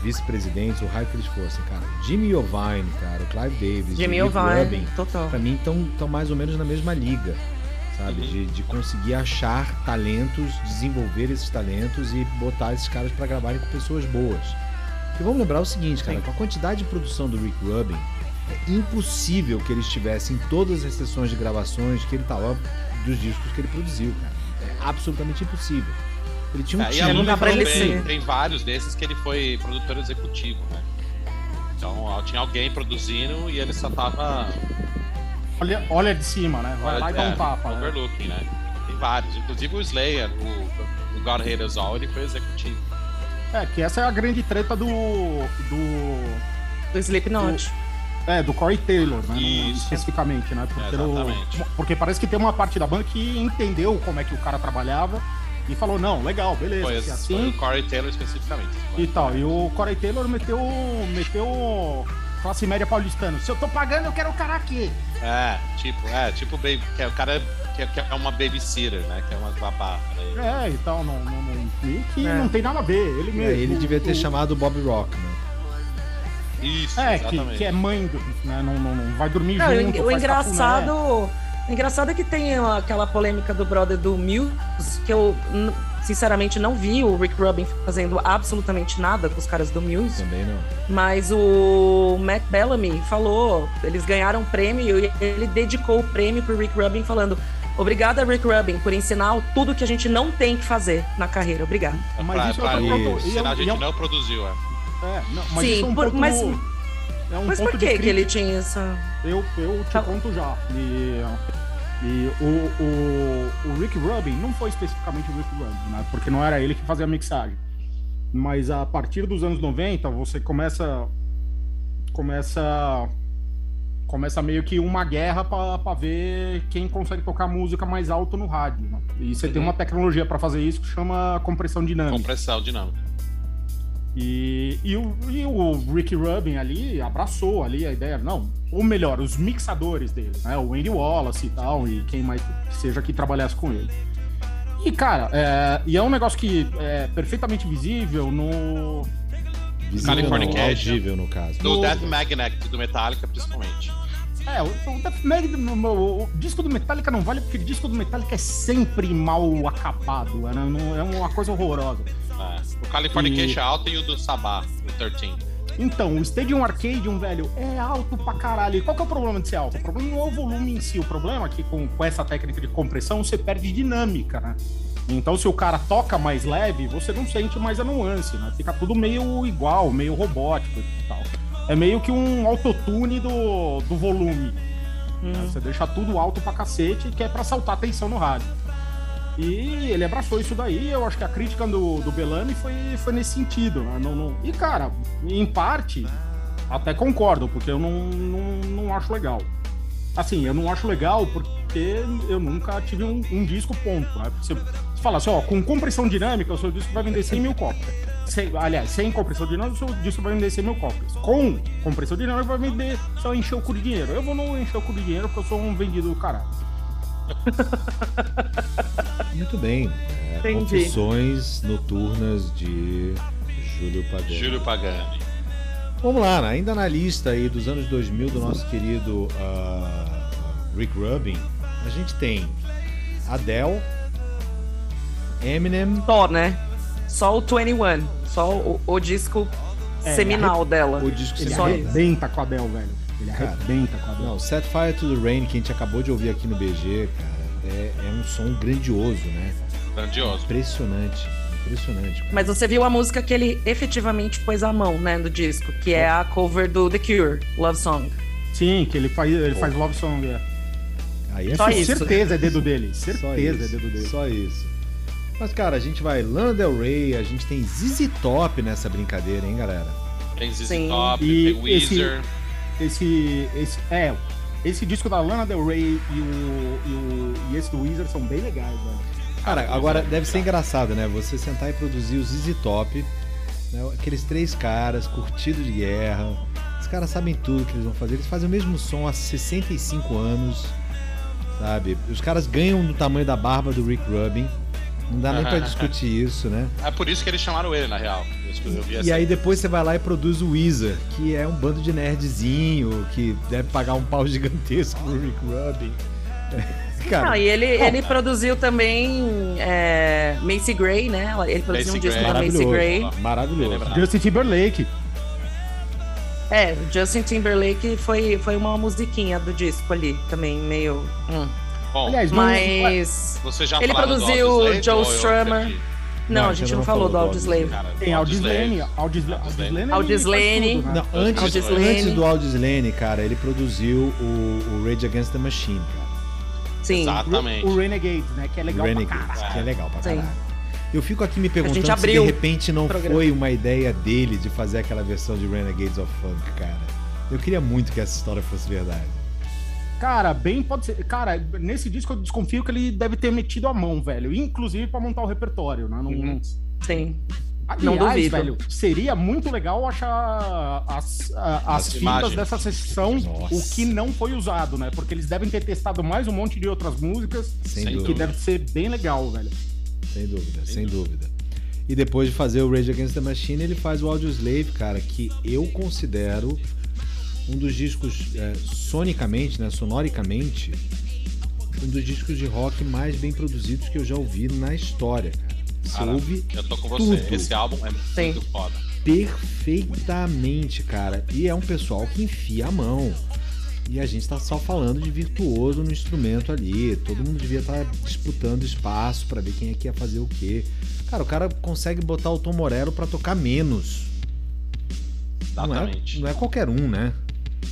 vice-presidentes, o raio que eles fossem, cara. Jimmy Iovine, cara, o Clive Davis, Jimmy o Rick Iovine, Rubin, total. pra mim estão mais ou menos na mesma liga, sabe? Uhum. De, de conseguir achar talentos, desenvolver esses talentos e botar esses caras pra gravarem com pessoas boas. E vamos lembrar o seguinte, cara, Sim. com a quantidade de produção do Rick Rubin, é impossível que ele estivesse em todas as sessões de gravações que ele tava dos discos que ele produziu, cara. É absolutamente impossível. Ele tinha um É, e time. não dá pra ele também, ser. tem vários desses que ele foi produtor executivo, né? Então tinha alguém produzindo e ele só tava. Olha, olha de cima, né? Vai lá e dá um é, tapa, né? Overlooking, né? Tem vários. Inclusive o Slayer, o, o God Hate Us All, ele foi executivo. É, que essa é a grande treta do. do. Do Slipknot. É, do Corey Taylor, né? Isso. Especificamente, né? Porque, É, o- exatamente. porque parece que tem uma parte da banda que entendeu como é que o cara trabalhava e falou, não, legal, beleza, Foi, se é foi assim o Corey Taylor especificamente. e tal. E o Corey Taylor meteu. meteu classe média paulistana. Se eu tô pagando, eu quero o cara aqui. É, tipo, é, tipo baby, que é o cara que é, que é uma babysitter, né? Que é uma babá. né? É, e tal, não, não, não, e que É. não tem nada a ver. Ele É, mesmo. ele devia ter o- chamado Bob Rock, né? Isso, É, que, exatamente. que é mãe, do, né? Não, não, não vai dormir Não, junto. o, o engraçado. O engraçado é que tem aquela polêmica do brother do Muse, que eu sinceramente não vi o Rick Rubin fazendo absolutamente nada com os caras do Muse, Também não. mas o Matt Bellamy falou, eles ganharam um prêmio e ele dedicou o prêmio pro Rick Rubin falando: Obrigada, Rick Rubin, por ensinar tudo que a gente não tem que fazer na carreira. Obrigado. Mas pra, isso pra, é ponto. E é senão um- a gente é um- não produziu, é. é, não, mas Sim, isso é um por- ponto- mas- é um Mas ponto por de que, que ele tinha essa. Eu, eu te Tá. conto já. E, e o, o, o Rick Rubin não foi especificamente o Rick Rubin, né? Porque não era ele que fazia a mixagem. Mas a partir dos anos 90, você começa. Começa. Começa meio que uma guerra pra ver quem consegue tocar música mais alto no rádio. né? E você tem Uhum. uma tecnologia pra fazer isso que chama compressão dinâmica. Compressão dinâmica. E, e, o, e o Ricky Rubin ali abraçou ali a ideia, não, ou melhor, os mixadores dele, né? O Andy Wallace e tal, e quem mais que seja que trabalhasse com ele. E, cara, é, e é um negócio que é perfeitamente visível no. Visível não, audível no caso. Do No- Death Magnet, do Metallica, principalmente. É, o, o Death Mag, o, o- o disco do Metallica não vale porque o disco do Metallica é sempre mal acabado, é, não- é uma coisa horrorosa. É. O Californication E- é alto e o do Sabá, o 13. Então, o Stadium Arcadium, velho, é alto pra caralho. E qual que é o problema de ser alto? O problema não é o volume em si. O problema é que com, com essa técnica de compressão você perde dinâmica, né? Então, se o cara toca mais leve, você não sente mais a nuance, né? Fica tudo meio igual, meio robótico e tal. É meio que um autotune do, do volume. né? Você deixa tudo alto pra cacete, que é pra saltar atenção no rádio. E ele abraçou isso daí. Eu acho que a crítica do, do Bellamy foi, foi nesse sentido. Né? Não, não- E, cara, em parte, até concordo, porque eu não, não, não acho legal. Assim, eu não acho legal porque eu nunca tive um, um disco ponto. Né? Você, fala assim, ó, com compressão dinâmica, o seu disco vai vender 100 mil cópias. Sem, aliás, sem compressão dinâmica, o seu disco vai vender 100 mil cópias. Com compressão dinâmica, vai vender só encher o cu de dinheiro. Eu vou não encher o cu de dinheiro porque eu sou um vendido do caralho. Muito bem. É, confissões noturnas de Júlio Pagani. Júlio Pagani. Vamos lá, né? ainda na lista aí dos anos 2000 do nosso querido ah, Rick Rubin, a gente tem Adele, Eminem, Só, né? Só o 21. Só o, o disco É, seminal dela. o disco Ele Só seminal. arrebenta com a Adele, velho. Ele Cara, arrebenta com a Adele. Não, Set Fire to the Rain, que a gente acabou de ouvir aqui no BG, cara, é, é um som grandioso, né? Grandioso. Impressionante, impressionante. cara. Mas você viu a música que ele efetivamente pôs a mão, né, no disco, que é a cover do The Cure, Love Song. Sim, que ele faz, ele faz love song. É. Aí é Só isso. Certeza é dedo dele. Só Certeza é isso, dedo dele. Só isso. Mas, cara, a gente vai Lana Del Rey, a gente tem ZZ Top nessa brincadeira, hein, galera? Tem ZZ Sim. Top, E tem Weezer. Esse, esse, é, esse disco da Lana Del Rey e, o, e, o, e esse do Weezer são bem legais, velho. Cara, agora deve ser engraçado, né? Você sentar e produzir o ZZ Top, né? aqueles três caras, curtido de guerra. Os caras sabem tudo que eles vão fazer. Eles fazem o mesmo som há 65 anos, sabe? Os caras ganham do tamanho da barba do Rick Rubin. Não dá nem pra discutir isso, né? É por isso que eles chamaram ele, na real. E assim. aí depois você vai lá e produz o Weezer, que é um bando de nerdzinho, que deve pagar um pau gigantesco pro Rick Rubin. Cara, Ah, e ele, ele produziu também é, Macy Gray, né? Ele produziu Macy um disco Gray. da Macy. Gray. Maravilhoso. Justin Timberlake. É, Justin Timberlake foi, foi uma musiquinha do disco ali, também meio. hum. Bom, Aliás, Mas. você já ele produziu Joe eu Strummer. Não, Não, a gente não não falou do falou do Audioslave. Cara, Tem Audislane. Audislane. Audislane. Audislane. Audislane. né? Antes, Audislane. antes do Audislane, cara, ele produziu o, o Rage Against the Machine, cara. Sim. Exatamente. O Renegades, né? Que é legal pra Renegades, caralho. que é legal pra Sim. caralho. Eu fico aqui me perguntando se de repente não o programa. foi uma ideia dele de fazer aquela versão de Renegades of Funk, cara. Eu queria muito que essa história fosse verdade. Cara, bem pode ser. Cara, nesse disco eu desconfio que ele deve ter metido a mão, velho. Inclusive pra montar o repertório, né? Não, Uhum. Sim. Aliás, Não duvido. velho, seria muito legal achar as, as, As fitas imagens. dessa sessão, Nossa. o que não foi usado, né? Porque eles devem ter testado mais um monte de outras músicas, Sem Sem que dúvida. deve ser bem legal, velho. Sem dúvida, sem dúvida. E depois de fazer o Rage Against the Machine, ele faz o Audioslave, cara, que eu considero um dos discos, é, sonicamente, né, sonoricamente, um dos discos de rock mais bem produzidos que eu já ouvi na história, cara. Você ouve eu tô com você. tudo. Esse álbum é Sim. muito foda. perfeitamente, cara. E é um pessoal que enfia a mão. E a gente tá só falando de virtuoso no instrumento ali. Todo mundo devia estar disputando espaço pra ver quem é que ia fazer o quê. Cara, o cara consegue botar o Tom Morello pra tocar menos. Não é, Exatamente. não é qualquer um, né?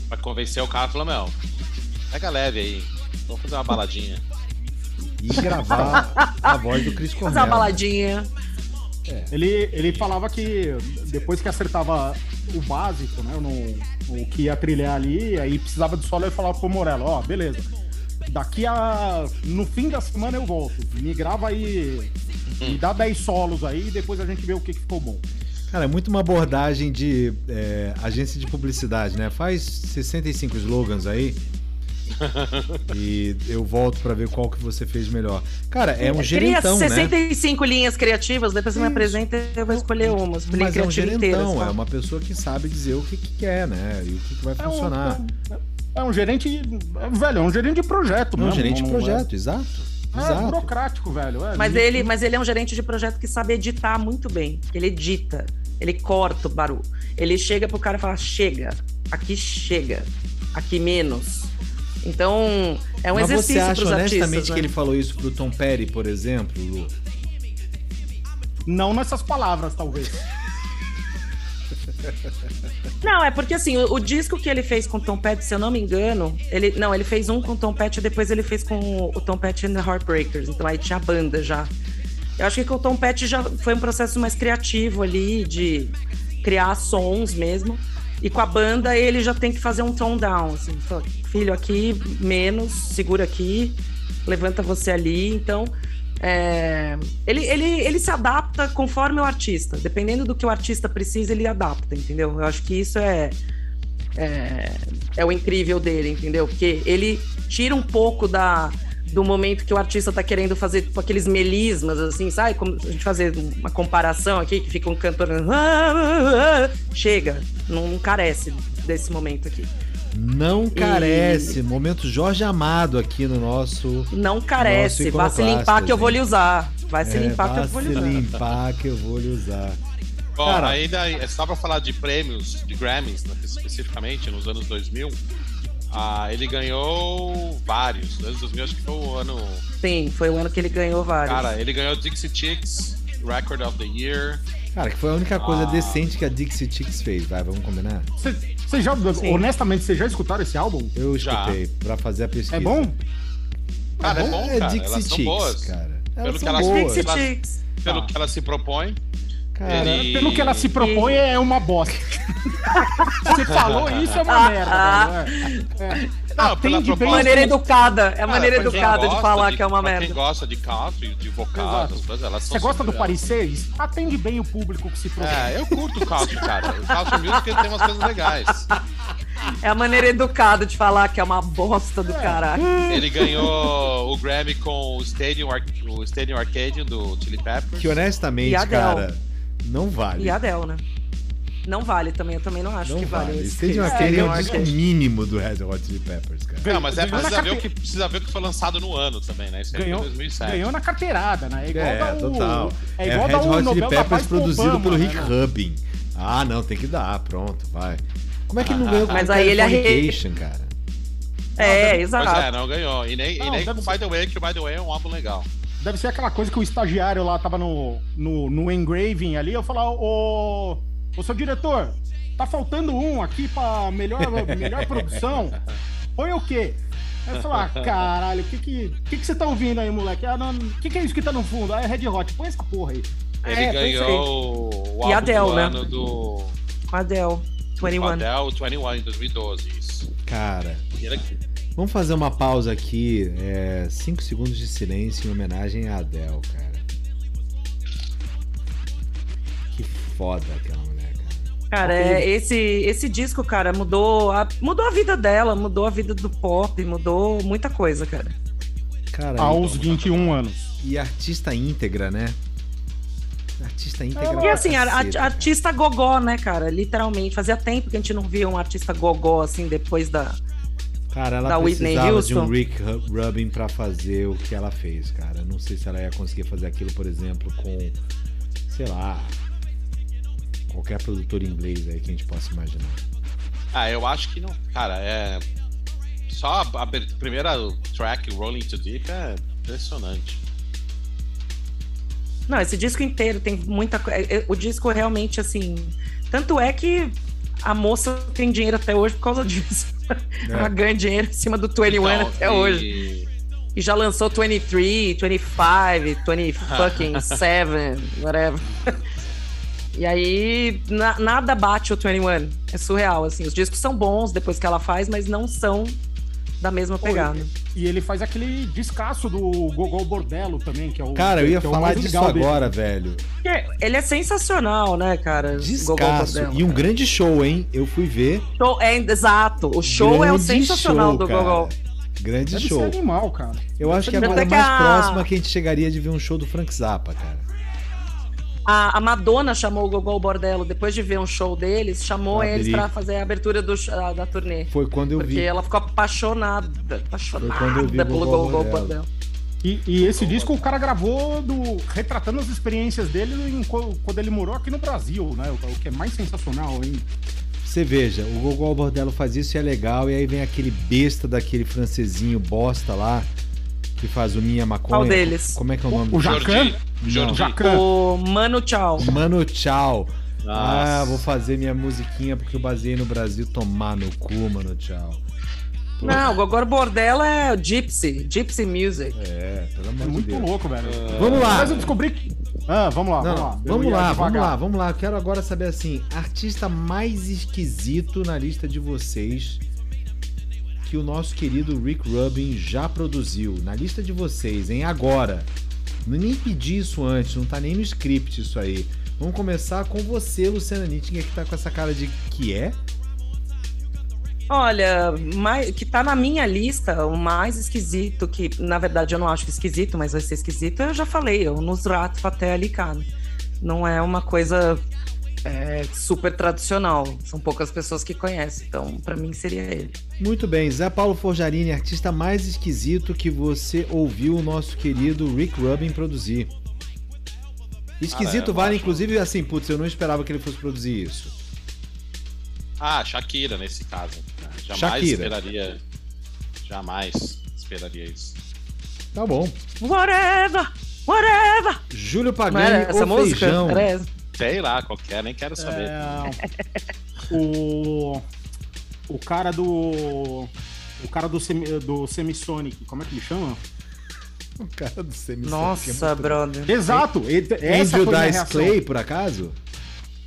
Pra convencer o cara, falou, meu, pega leve aí. Vamos fazer uma baladinha. E gravar a voz do Chris Cornell. Fazer uma baladinha. Ele, ele falava que depois que acertava o básico, né? No, o que ia trilhar ali, aí precisava de solo, ele falava pro Morello, ó, beleza. Daqui a. No fim da semana eu volto. Me grava aí. Me dá 10 solos aí e depois a gente vê o que, que ficou bom. Cara, é muito uma abordagem de é, agência de publicidade, né? Faz 65 slogans aí. e eu volto pra ver qual que você fez melhor. Cara, é um Cria gerentão, né? 65 linhas criativas, depois você me apresenta e eu vou escolher umas. Mas é um inteira. gerentão, assim. é uma pessoa que sabe dizer o que, que quer, né? E o que, que vai É um, funcionar. é um gerente. Velho, é um gerente de projeto, É um mesmo, gerente de não- projeto, exato. É, é Exato. burocrático, velho. é. Mas ele, mas ele é um gerente de projeto que sabe editar muito bem. Ele edita, ele corta o barulho. Ele chega pro cara e fala: chega, aqui chega, aqui menos. Então, é um Mas você exercício acha pros honestamente artistas. que né? ele falou isso pro Tom Petty, por exemplo, Lu? Não nessas palavras, talvez. Não, é porque assim, o, o disco que ele fez com o Tom Petty, se eu não me engano, ele não, ele fez um com o Tom Petty e depois ele fez com o Tom Petty and the Heartbreakers. Então aí tinha a banda já. Eu acho que com o Tom Petty já foi um processo mais criativo ali de criar sons mesmo. E com a banda ele já tem que fazer um tone down, assim, filho aqui menos, segura aqui, levanta você ali. Então é, ele, ele, ele se adapta conforme o artista. Dependendo do que o artista precisa, ele adapta, entendeu? Eu acho que isso é, é, é o incrível dele, entendeu? Porque ele tira um pouco da, do momento que o artista tá querendo fazer tipo, aqueles melismas, assim, sabe? Como a gente fazer uma comparação aqui, que fica um cantor. Chega, não, carece desse momento aqui. Não carece. Momento Jorge Amado aqui no nosso. Não carece. Nossa, Vai se limpar que eu vou lhe usar. Vai se É, limpar que eu vou lhe se usar. limpar que eu vou lhe usar. Bom, Cara. ainda é só pra falar de prêmios, de Grammys, né, especificamente, nos anos 2000, ah, ele ganhou vários. Anos 2000 acho que foi o ano... Sim, foi o ano que ele ganhou vários. Cara, ele ganhou Dixie Chicks, Record of the Year. Cara, que foi a única coisa Ah. decente que a Dixie Chicks fez, vai, vamos combinar? Vocês já, Sim. honestamente, vocês já escutaram esse álbum? Eu Já. escutei pra fazer a pesquisa. É bom? Cara, é bom, É cara. Dixie Elas são Chicks, boas. cara. Elas Pelo que são elas- boas. Dixie Elas- Chicks. Pelo que ela se propõe. Cara, Ele- Pelo que ela se propõe, é uma bosta. Você falou isso, é uma merda. velho. É. É. Não, Atende bem proposta- Maneira educada. É a maneira quem educada de falar que é uma merda. Quem gosta de country, de vocal, Exato. essas coisas, elas são Você gosta do Paris 6? Atende bem o público que se propõe. É, eu curto o country, cara. O country music ele tem umas coisas legais. É a maneira educada de falar que é uma bosta do caralho. Ele ganhou o Grammy com o Stadium, Ar o Stadium Arcadium do Chili Peppers. que honestamente, cara, não vale. E a Adele, né? Não vale também, eu também não acho Não que vale. vale. esse Stadium Arcade é o disco Arcade. mínimo do Red Hot Chili Peppers, cara. Não, mas é, precisa, ver o que, precisa ver o que foi lançado no ano também, né? Isso aí Ganhou, foi 2007. ganhou na carteirada, né? É igual É, dar o, total. É É, igual Red dar o Hot Chili da Peppers produzido Obama, pelo né, Rick meu? Rubin. Ah, não, tem que dar, pronto, vai. Como é que ele não ganhou com Mas aí ele arre- cara? É, Pois exato. é, não ganhou. E nem, e Não, nem deve com By The Way, que o By The Way é um álbum legal. Deve ser aquela coisa que o estagiário lá tava no, no, no engraving ali. Eu falar, ô, ô seu diretor, tá faltando um aqui pra melhor, melhor produção. Põe o quê? Aí eu falar, ah, caralho, o que que, que que você tá ouvindo aí, moleque? Ah, não, o que que é isso que tá no fundo? Ah, é Red Hot. Põe essa porra aí. Ele É, ganhou o álbum E Adele, do né? ano do Adele, 21. Adele 21 em 2012, isso. Cara, E ele- vamos fazer uma pausa aqui. É, cinco segundos de silêncio em homenagem a Adele, cara. Que foda aquela mulher, cara. Cara, é, esse, esse disco, cara, mudou a, mudou a vida dela, mudou a vida do pop, mudou muita coisa, cara. Cara, Aos 21 anos. e artista íntegra, né? Artista íntegra. E assim, caceta, cara. artista gogó, né, cara? Literalmente. Fazia tempo que a gente não via um artista gogó, assim, depois da. Cara, ela da Whitney precisava de um. Rick Ru- Rubin pra fazer o que ela fez, cara. Não sei se ela ia conseguir fazer aquilo, por exemplo, com, sei lá, qualquer produtor inglês aí que a gente possa imaginar. Ah, eu acho que não. Cara, é. Só a, a primeira track, Rolling to Deep, é impressionante. Não, esse disco inteiro tem muita coisa. O disco realmente, assim. Tanto é que a moça tem dinheiro até hoje por causa disso. É. Ganha dinheiro em cima do 21 Então, até e- hoje. E já lançou 23, 25, 20 fucking 7, whatever. E aí, na- nada bate o 21. É surreal, assim. Os discos são bons depois que ela faz, mas não são da mesma pegada. E ele faz aquele descasso do Gogol Bordello também, que é o. Cara, eu ia é falar disso legal dele. agora, velho. Porque Ele é sensacional, né, cara? Descasso. Bordello. E um grande show, hein? Eu fui ver. Show, é, exato. O show é o Grande sensacional show, do cara. Gogol. Grande Deve show. ser animal, cara. Eu acho que é Deve agora ter mais a- próxima que a gente chegaria de ver um show do Frank Zappa, cara. A, a Madonna chamou o Gogol Bordello, depois de ver um show deles, chamou Pra eles abrir. pra fazer a abertura do, sh- da, turnê. Foi quando eu Porque vi. ela ficou apaixonada, apaixonada Foi quando eu vi pelo Gogol Gogol Bordello. Bordello. E, e esse disco o cara gravou do, retratando as experiências dele em quando ele morou aqui no Brasil, né? O, o que é mais sensacional, hein? Você veja, o Gogol Bordello faz isso e é legal, e aí vem aquele besta daquele francesinho bosta lá, que faz o Minha Maconha. Qual deles? Como é que é o nome O do Jacan? Jordi. Não. Jacan. O Mano Tchau. Mano, tchau. Ah, Nossa. vou fazer minha musiquinha porque eu baseei no Brasil. Tomar no cu, mano, tchau. Não, o Gogol Bordello é o Gypsy, Gypsy Music. É, pelo amor É de muito Deus. louco, velho. Vamos lá. Mas eu descobri que. Ah, vamos lá, Não, vamos lá. Vamos lá, vamos lá, vamos lá. Eu quero agora saber assim, artista mais esquisito na lista de vocês que o nosso querido Rick Rubin já produziu. Na lista de vocês, hein? Agora. Nem pedi isso antes, não tá nem no script isso aí. Vamos começar com você, Luciana Nittinger, que tá com essa cara de que é? Olha, mais, que tá na minha lista, o mais esquisito, que na verdade eu não acho esquisito, mas vai ser esquisito, eu já falei, o Nusrat Fateh Ali Khan. Não é uma coisa é, super tradicional, são poucas pessoas que conhecem, então pra mim seria ele. Muito bem, Zé Paulo Forjarini, artista mais esquisito que você ouviu o nosso querido Rick Rubin produzir. Esquisito Cara, eu vale, acho- inclusive, assim, putz, eu não esperava que ele fosse produzir isso. Ah, Shakira nesse caso. Jamais Shakira. esperaria. Jamais esperaria isso. Tá bom. Whatever! Whatever! Júlio Pagani essa ou música? Feijão. Era essa. Sei lá, qualquer, nem quero saber. É, o. O cara do. O cara do, semi, do Semisonic, como é que ele chama? O cara do semi Nossa, brother. Exato! e- Essa Andrew Dice. Clay, por acaso?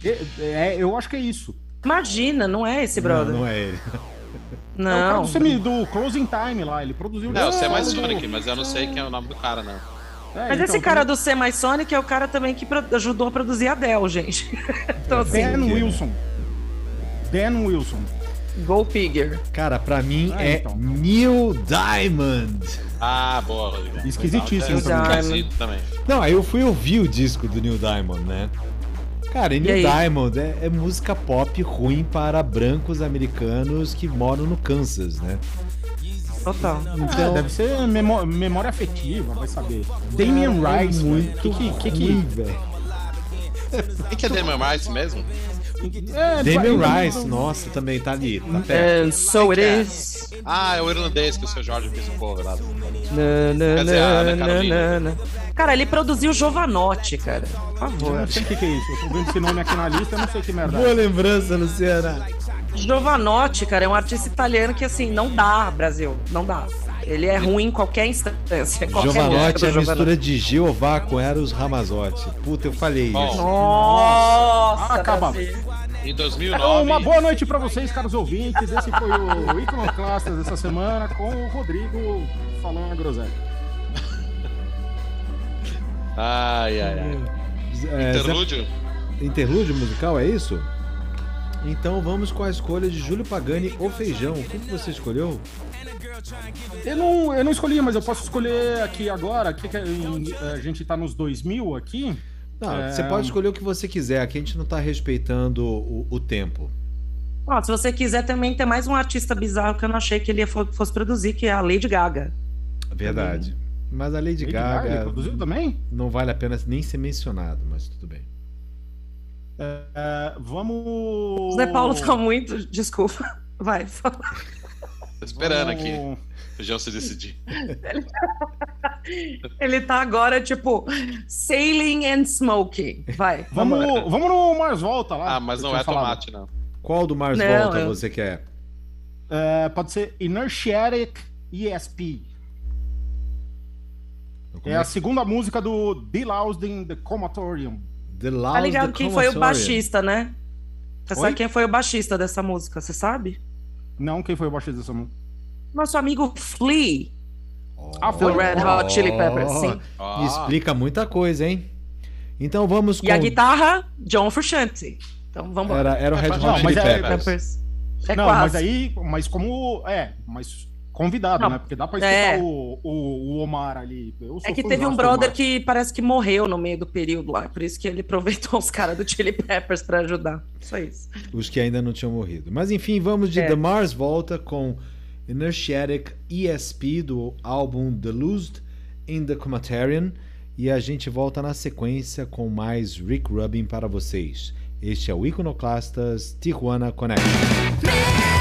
É, é, eu acho que é isso. Imagina, não é esse brother. Não, não é ele. É o cara Não. do, semi, do Closing Time lá, ele produziu. Não, sei solo mais do- Sonic, mas eu não sei quem é o nome do cara, não. É, Mas então, esse cara do Semi Sonic é o cara também que ajudou a produzir a Dell, gente. então, assim, Dan que- Wilson. Dan Wilson. Go Figure. Cara, pra mim Ah, é então. Neil Diamond. Ah, boa, Rodrigo. Esquisitíssimo Então, também. esquisito também. Não, aí eu fui ouvir o disco do Neil Diamond, né? Cara, e Neil aí? Diamond é, é música pop ruim para brancos americanos que moram no Kansas, né? Total. Então, Ah, deve ser memó- memória afetiva, vai saber. Damian Rice, muito. Que, que, que, velho. Quem que é Damian Rice mesmo? É, Damian vai- Rice, nossa, também tá ali, tá perto. And so it is. Ah, é o irlandês que o seu Jorge fez o cover lá. Na, na, dizer, na, na, Carolina. na, na. Cara, ele produziu Jovanotti, cara. Por Eu favor. não sei o que, que é isso. Eu tô vendo esse nome aqui na lista, eu não sei que merda. Boa é. lembrança, Luciana. Jovanotti, cara, é um artista italiano que, assim, não dá, Brasil. Não dá. Ele é ruim em qualquer instância. Qualquer Giovanotti é a mistura de Jeová com Eros Ramazotti. Puta, eu falei Bom. isso. Nossa, Acaba. Brasil. Em Então, 2009. uma boa noite pra vocês, caros ouvintes. Esse foi o Iconoclastas dessa semana com o Rodrigo falando a groselha. Ai, ai, ai. É, Interlúdio? interlúdio musical, é isso? Então vamos com a escolha de Júlio Pagani ou Feijão. O que você escolheu? Eu não, eu não escolhi, mas eu posso escolher aqui agora. Que que é em- a gente tá nos 2000 aqui. Não, É. você pode escolher o que você quiser. Aqui a gente não tá respeitando o, o tempo. Ó, se você quiser também tem mais um artista bizarro que eu não achei que ele fosse produzir, que é a Lady Gaga. Verdade. Mas a Lady, Lady Gaga, Gaga, ele produziu também? não vale a pena nem ser mencionado, mas tudo bem. É, é, O Oh. Zé Paulo tá muito. Desculpa. Vai, fala. Tô esperando Vamos- aqui. Feijão se decidir. Ele tá agora, tipo, sailing and smoking. Vai. Vamos, vamos no Mars Volta lá. Ah, mas não é falado. tomate, não. Qual do Mars Não, Volta eu- você quer? É, pode ser Inertiatic ESP. É a segunda música do Bill Austin The Comatorium. The Tá Laws ligado the quem foi o baixista, né? Você Oi? sabe quem foi o baixista dessa música? Você sabe? Não, quem foi o baixista dessa música? Nosso amigo Flea, Ah, do foi. Red Hot Chili Peppers, sim. Ó, Explica muita coisa, hein? Então vamos com... E a guitarra, John Frusciante. Então vamos embora. Era, era o Red Hot mas Chili é- Peppers. É não, quase. mas aí, mas como. É, mas convidado, Não, né? Porque dá pra escutar é. o, o, o Omar ali. Eu sou É que teve um brother que parece que morreu no meio do período lá. Por isso que ele aproveitou os caras do Chili Peppers pra ajudar. Só isso. Os que ainda não tinham morrido. Mas enfim, vamos de É. The Mars Volta com Inertiatic ESP do álbum The Loosed in the Comatarian. E a gente volta na sequência com mais Rick Rubin para vocês. Este é o Iconoclastas Tijuana Connection.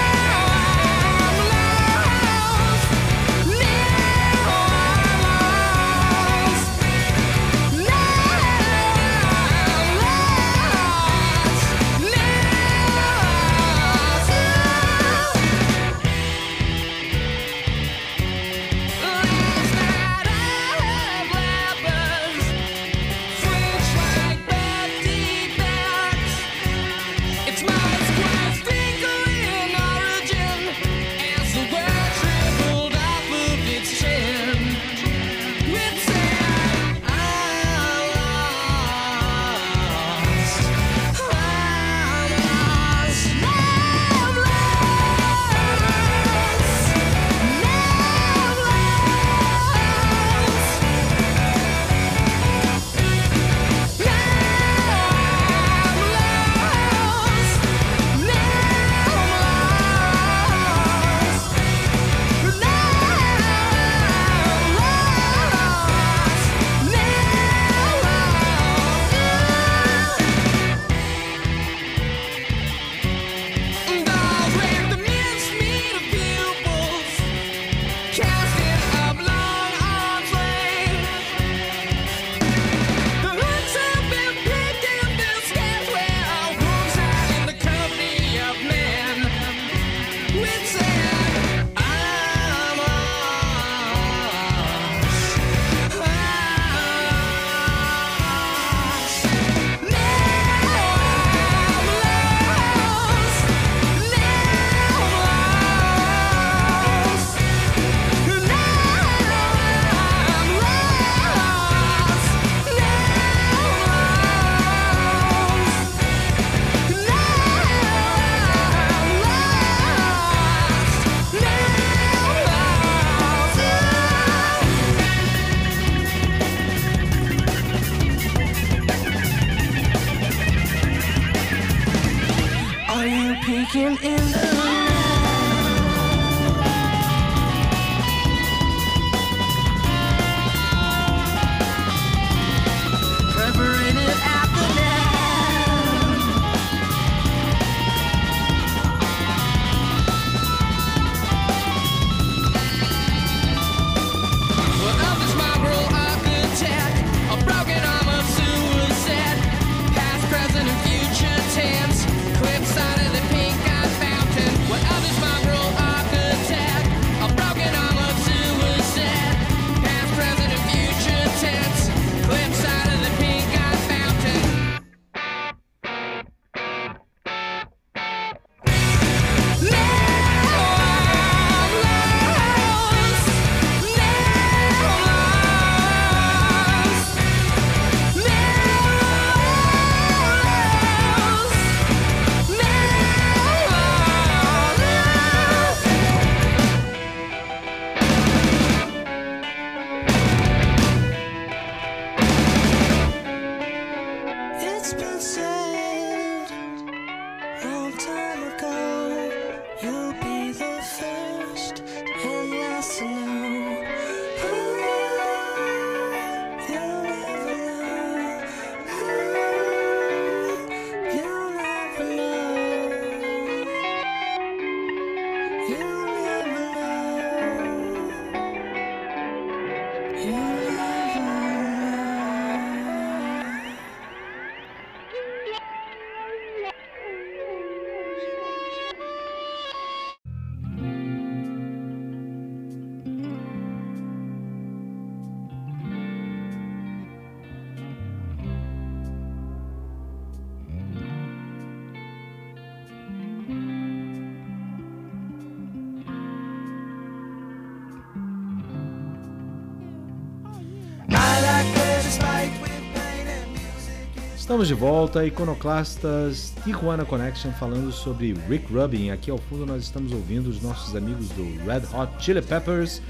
Estamos de volta, Iconoclastas Tijuana Connection, falando sobre Rick Rubin. Aqui ao fundo nós estamos ouvindo os nossos amigos do Red Hot Chili Peppers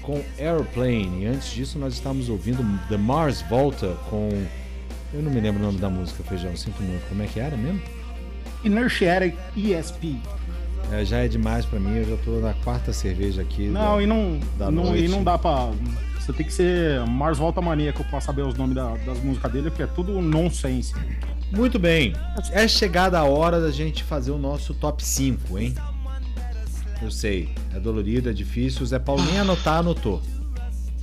com Airplane. E antes disso nós estávamos ouvindo The Mars Volta com... Eu não me lembro o nome da música, Feijão, sinto muito. Como é que era mesmo? Inertiatic ESP. É, já é demais pra mim, eu já tô na quarta cerveja aqui. Não, da- e não, não, e não dá pra. Você tem que ser Mars Volta Maníaco pra saber os nomes da- das músicas dele, porque é tudo nonsense. Muito bem. É chegada a hora da gente fazer o nosso top 5, hein? Eu sei, é dolorido, é difícil. O Zé Paulo nem anotar, anotou.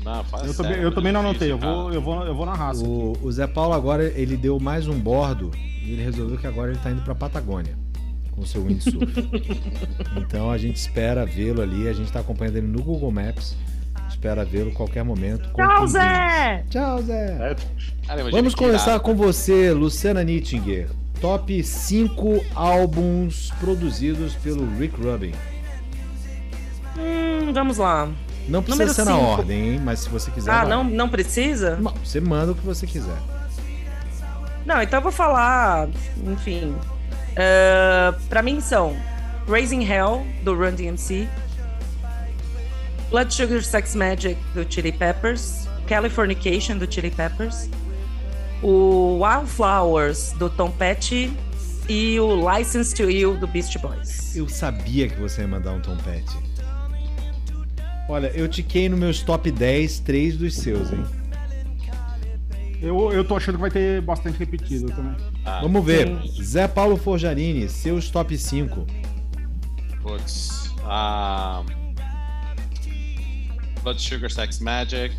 Não, Eu, também, eu também não anotei, eu vou, eu, vou, eu vou na raça. O, o Zé Paulo agora, ele deu mais um bordo e ele resolveu que agora ele tá indo pra Patagônia com o seu windsurf. então a gente espera vê-lo ali, a gente tá acompanhando ele no Google Maps. Espera vê-lo a qualquer momento. Tchau. Zé! Tchau, Zé! É, imagina Vamos que começar com você, Luciana Nittinger. Top 5 álbuns produzidos pelo Rick Rubin. Hum, vamos lá. Não precisa Número ser na cinco. ordem, hein? Mas se você quiser. Ah, vai. não, não precisa? Não, Você manda o que você quiser. Não, então eu vou falar, enfim. Uh, pra mim são Raising Hell, do Run DMC. Blood Sugar Sex Magic, do Chili Peppers. Californication, do Chili Peppers. O Wildflowers, do Tom Petty. E o License to Ill, do Beast Boys. Eu sabia que você ia mandar um Tom Petty. Olha, eu tiquei nos meus top 10, três dos seus, hein? Eu, eu tô achando que vai ter bastante repetido também. Ah, Vamos ver. Zé Paulo Forjarini, seus top 5. Putz. Ah, Blood Sugar Sex Magic.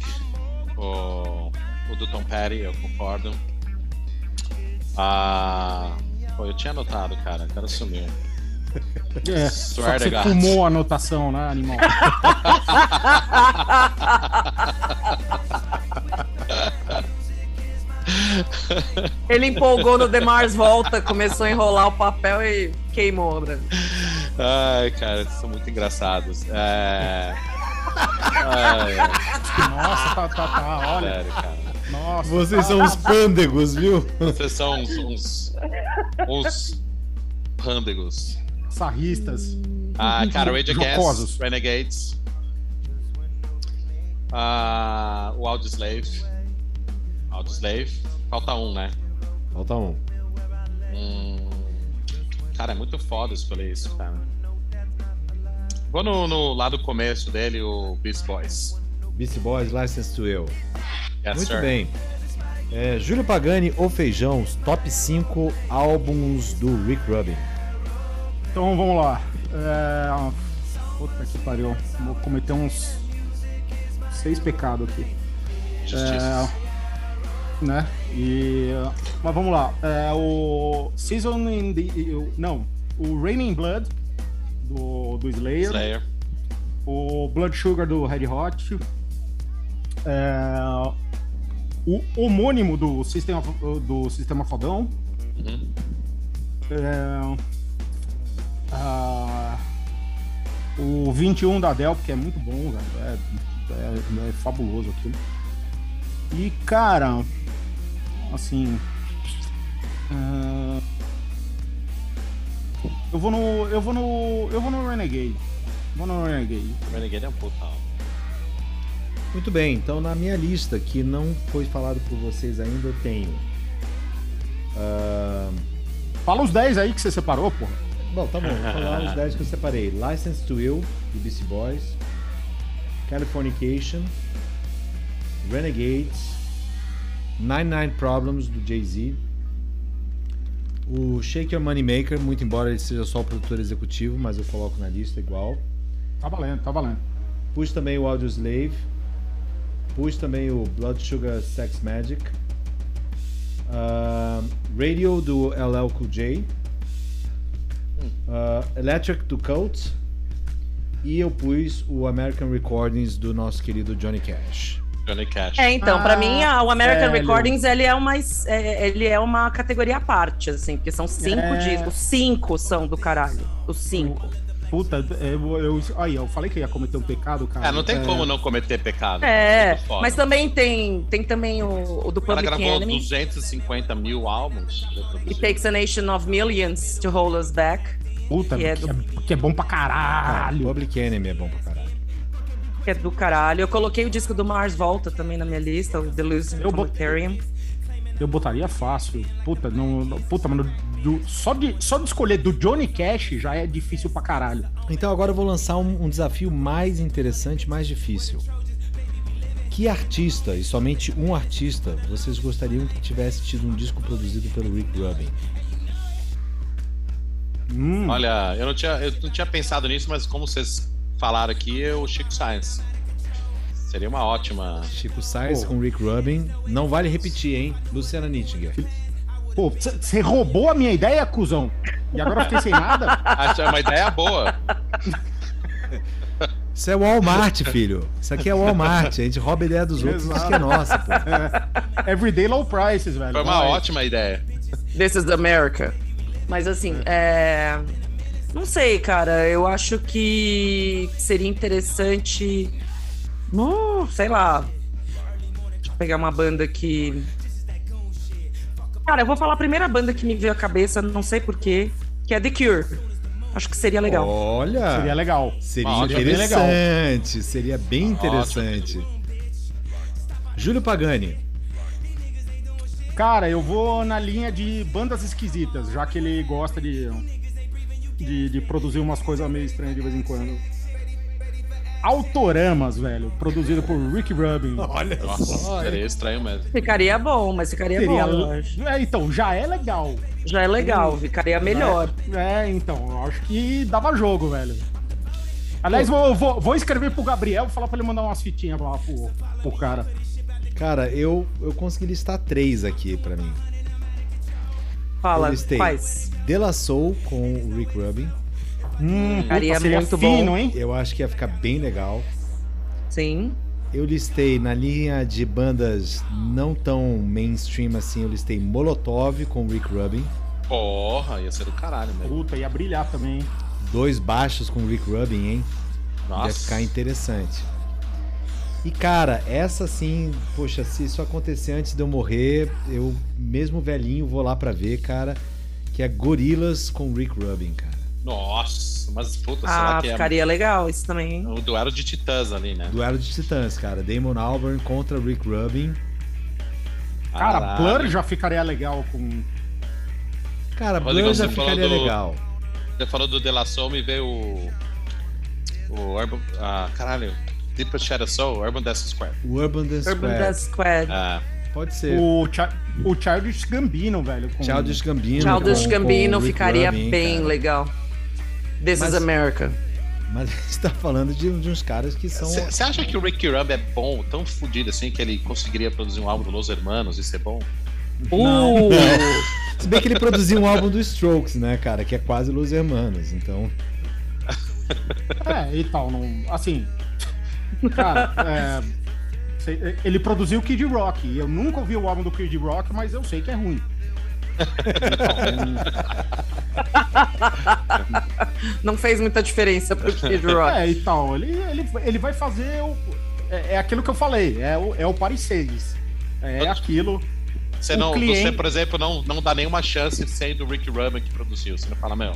O, o do Tom Petty, eu concordo. Ah, pô, eu tinha anotado, cara. O cara sumiu. É, só que você God. fumou a anotação, né, animal? Ele empolgou no The Mars Volta, começou a enrolar o papel e queimou, né? Ai, cara, são muito engraçados. É. Ai, Nossa, tá, tá, tá, olha. sério, cara. Nossa. Vocês são os pândegos, viu? Vocês são uns. uns. uns pândegos. Sarristas. Ah, cara, Rage Against. Renegades. Ah, o Audioslave. Audioslave. Falta um, né? Falta um. Hum, cara, é muito foda escolher isso, cara. Vou no, no lá do começo dele, o Beast Boys. Beast Boys, License to Ill. Yes, Muito sir. bem. É, Júlio Pagani ou Feijão, os top 5 álbuns do Rick Rubin. Então vamos lá. É... Puta que pariu. Vou cometer uns seis pecados aqui. Justiça. É, né? E. Mas vamos lá. É, o Season in the. o- Não. O Raining Blood do, do Slayer. Slayer. O Blood Sugar do Red Hot. É, o homônimo do Sistema, do Sistema Fodão. Uhum. É, ah, o 21 da Dell, porque é muito bom, velho. É, é- é fabuloso aquilo. E, cara, assim. ah, eu vou no. Eu vou no. Eu vou no Renegade. Vou no Renegade. Renegade é um puta. Muito bem, então na minha lista, que não foi falado por vocês ainda, eu tenho. ah, Fala os 10 aí que você separou, porra. Bom, tá bom, vou falar os 10 que eu separei. License to Ill, do Beastie Boys. Californication. Renegades. 99 Problems, do Jay-Z. O Shake Your Money Maker, muito embora ele seja só o produtor executivo, mas eu coloco na lista igual. Tá valendo, tá valendo. Pus também o Audio Slave. Pus também o Blood Sugar Sex Magic. Ah, Radio do LL Cool J. Ah, Electric do Cult. E eu pus o American Recordings do nosso querido Johnny Cash. Johnny Cash. É, então, pra Ah, mim, a- o American velho. Recordings, ele é, uma, é, ele é uma categoria à parte, assim, porque são cinco É. discos. Cinco são do caralho. Os cinco. Puta, eu, eu, aí, eu falei que ia cometer um pecado, cara. É, não tem como não cometer pecado. É, foda. mas também tem, tem também o, o do O cara Public gravou Enemy. 250 mil álbuns. It takes a nation of millions to hold us back. Puta, que que é é, do- que é bom pra caralho. Public Enemy é bom pra caralho. Que é do caralho. Eu coloquei o disco do Mars Volta também na minha lista, o Delusion Eu. Eu botaria fácil. Puta, não, não- puta, mano, do- só, de, só de escolher do Johnny Cash já é difícil pra caralho. Então agora eu vou lançar um, um desafio mais interessante, mais difícil. Que artista, e somente um artista, vocês gostariam que tivesse tido um disco produzido pelo Rick Rubin? Hum, Olha, eu não, tinha, eu não tinha pensado nisso, mas como vocês falaram aqui, é o Chico Science. Seria uma ótima. Chico Sainz Pô. com Rick Rubin. Não vale repetir, hein? Luciana Nittinger. pô, você roubou a minha ideia, cuzão? E agora eu fiquei sem nada? Acho é uma ideia boa. Isso é Walmart, filho. Isso aqui é Walmart. A gente rouba a ideia dos outros, diz que é nossa, pô. Everyday low prices, velho. Foi uma Vai. ótima ideia. This is America. Mas assim, é... Não sei, cara. Eu acho que seria interessante. Uh, sei lá. Deixa eu pegar uma banda que. Cara, eu vou falar a primeira banda que me veio à cabeça, não sei porquê, que é The Cure. Acho que seria legal. Olha! Seria legal. Seria Ótimo, interessante. Seria bem interessante. Júlio Pagani. Cara, eu vou na linha de bandas esquisitas, já que ele gosta de, de, de produzir umas coisas meio estranhas de vez em quando. Autoramas, velho, produzido por Rick Rubin. Olha Nossa, seria estranho mesmo. Ficaria bom, mas ficaria Seria bom, eu acho. É, então, já é legal. Já é legal, ficaria melhor. É, então, eu acho que dava jogo, velho. Aliás, vou, vou, vou escrever pro Gabriel, falar pra ele mandar umas fitinhas lá pro, pro cara. Cara, eu, eu consegui listar três aqui pra mim. Fala, listei quais? De La Soul com o Rick Rubin. Hum, Ficaria seria muito fino, bom. hein? Eu acho que ia ficar bem legal. Sim. Eu listei na linha de bandas não tão mainstream assim, eu listei Molotov com o Rick Rubin. Porra, ia ser do caralho mesmo. Puta, ia brilhar também, hein? Dois baixos com o Rick Rubin, hein? Ia Nossa. ficar interessante. E cara, essa sim, poxa, se isso acontecer antes de eu morrer, eu, mesmo velhinho, vou lá pra ver, cara. Que é Gorilas com Rick Rubin, cara. Nossa, mas puta, será Ah, que é ficaria legal isso também, hein? o duelo de titãs ali, né? Duelo de titãs, cara. Damon Albarn contra Rick Rubin. Cara, Caralho. Blur já ficaria legal com. Cara, Rodrigão, Blur já ficaria do- legal. Você falou do De La Soul, me veio o. O. Ah, caralho. Deep Shadow Soul, Urban Square. O Urban Dance Urban Squad. Death Squad. Ah, Pode ser. O, Cha o Childish Gambino, velho. Com... Childish Gambino. Childish com- Gambino com ficaria Rubin, bem cara. legal. This Mas- is America. Mas a gente tá falando de, de uns caras que são. Você acha que o Ricky Rub é bom, tão fodido assim, que ele conseguiria produzir um álbum do Los Hermanos e ser bom? Uh, Se bem que ele produziu um álbum do Strokes, né, cara? Que é quase Los Hermanos. Então. É, e tal. Não... Assim. Cara, é, ele produziu Kid Rock. Eu nunca ouvi o álbum do Kid Rock, mas eu sei que é ruim. não fez muita diferença pro Kid Rock. É, e tal. Ele, ele, ele vai fazer. O, é, é aquilo que eu falei. É o, é o Paris 6. É aquilo. Você, não, cliente- você por exemplo, não, não dá nenhuma chance sendo o Ricky Rubin que produziu. Você não fala, meu,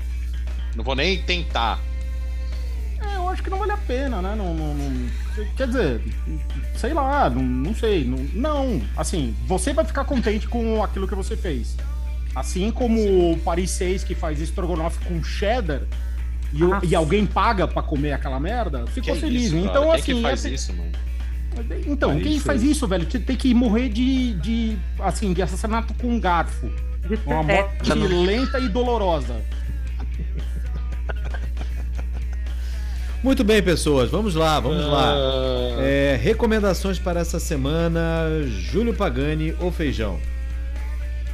não vou nem tentar. Eu acho que não vale a pena, né? Não, não- não- quer dizer, sei lá, não, não sei. Não, não, assim, você vai ficar contente com aquilo que você fez. Assim como o Paris 6 que faz estrogonofe com cheddar e, o- Ah. e alguém paga pra comer aquela merda, ficou Que feliz. isso, então, brother? assim, Quem que faz é- isso, mano? então, Paris quem faz 6. isso, velho, tem que morrer de, de assim, de assassinato com um garfo. Uma morte lenta e dolorosa. Muito bem, pessoas. Vamos lá, vamos lá. Ah, É, recomendações para essa semana: Júlio Pagani ou Feijão?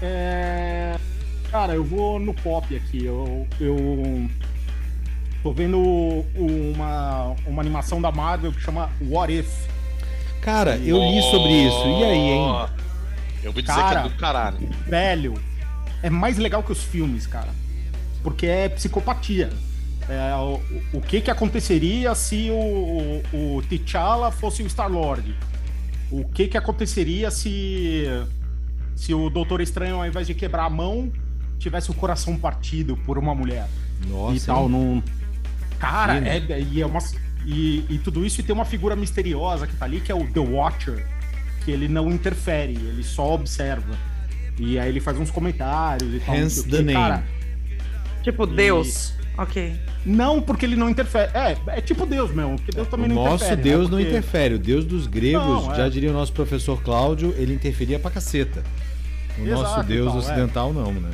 É, Cara, eu vou no pop aqui. Eu, eu tô vendo uma, uma animação da Marvel que chama What If. Cara, eu li sobre isso. E aí, hein? Eu vou dizer Cara. que é do caralho. Velho, é mais legal que os filmes, cara. Porque é psicopatia. É, o, o que que aconteceria se o, o, o T'Challa fosse o Star-Lord? O que que aconteceria se se o Doutor Estranho, ao invés de quebrar a mão, tivesse o coração partido por uma mulher? Nossa. e tal, num... Cara, Sim, é, e, é uma, e, e tudo isso e tem uma figura misteriosa que tá ali, que é o The Watcher, que ele não interfere, ele só observa. E aí ele faz uns comentários e tal. Hence the name. Cara, Tipo, Deus. Ok. não porque ele não interfere. É, é tipo Deus mesmo, porque Deus também O não nosso interfere. Deus né? não Porque- interfere. O Deus dos gregos, Não, é. já diria o nosso professor Cláudio, ele interferia pra caceta. O Exato, nosso Deus então, é. ocidental não, né?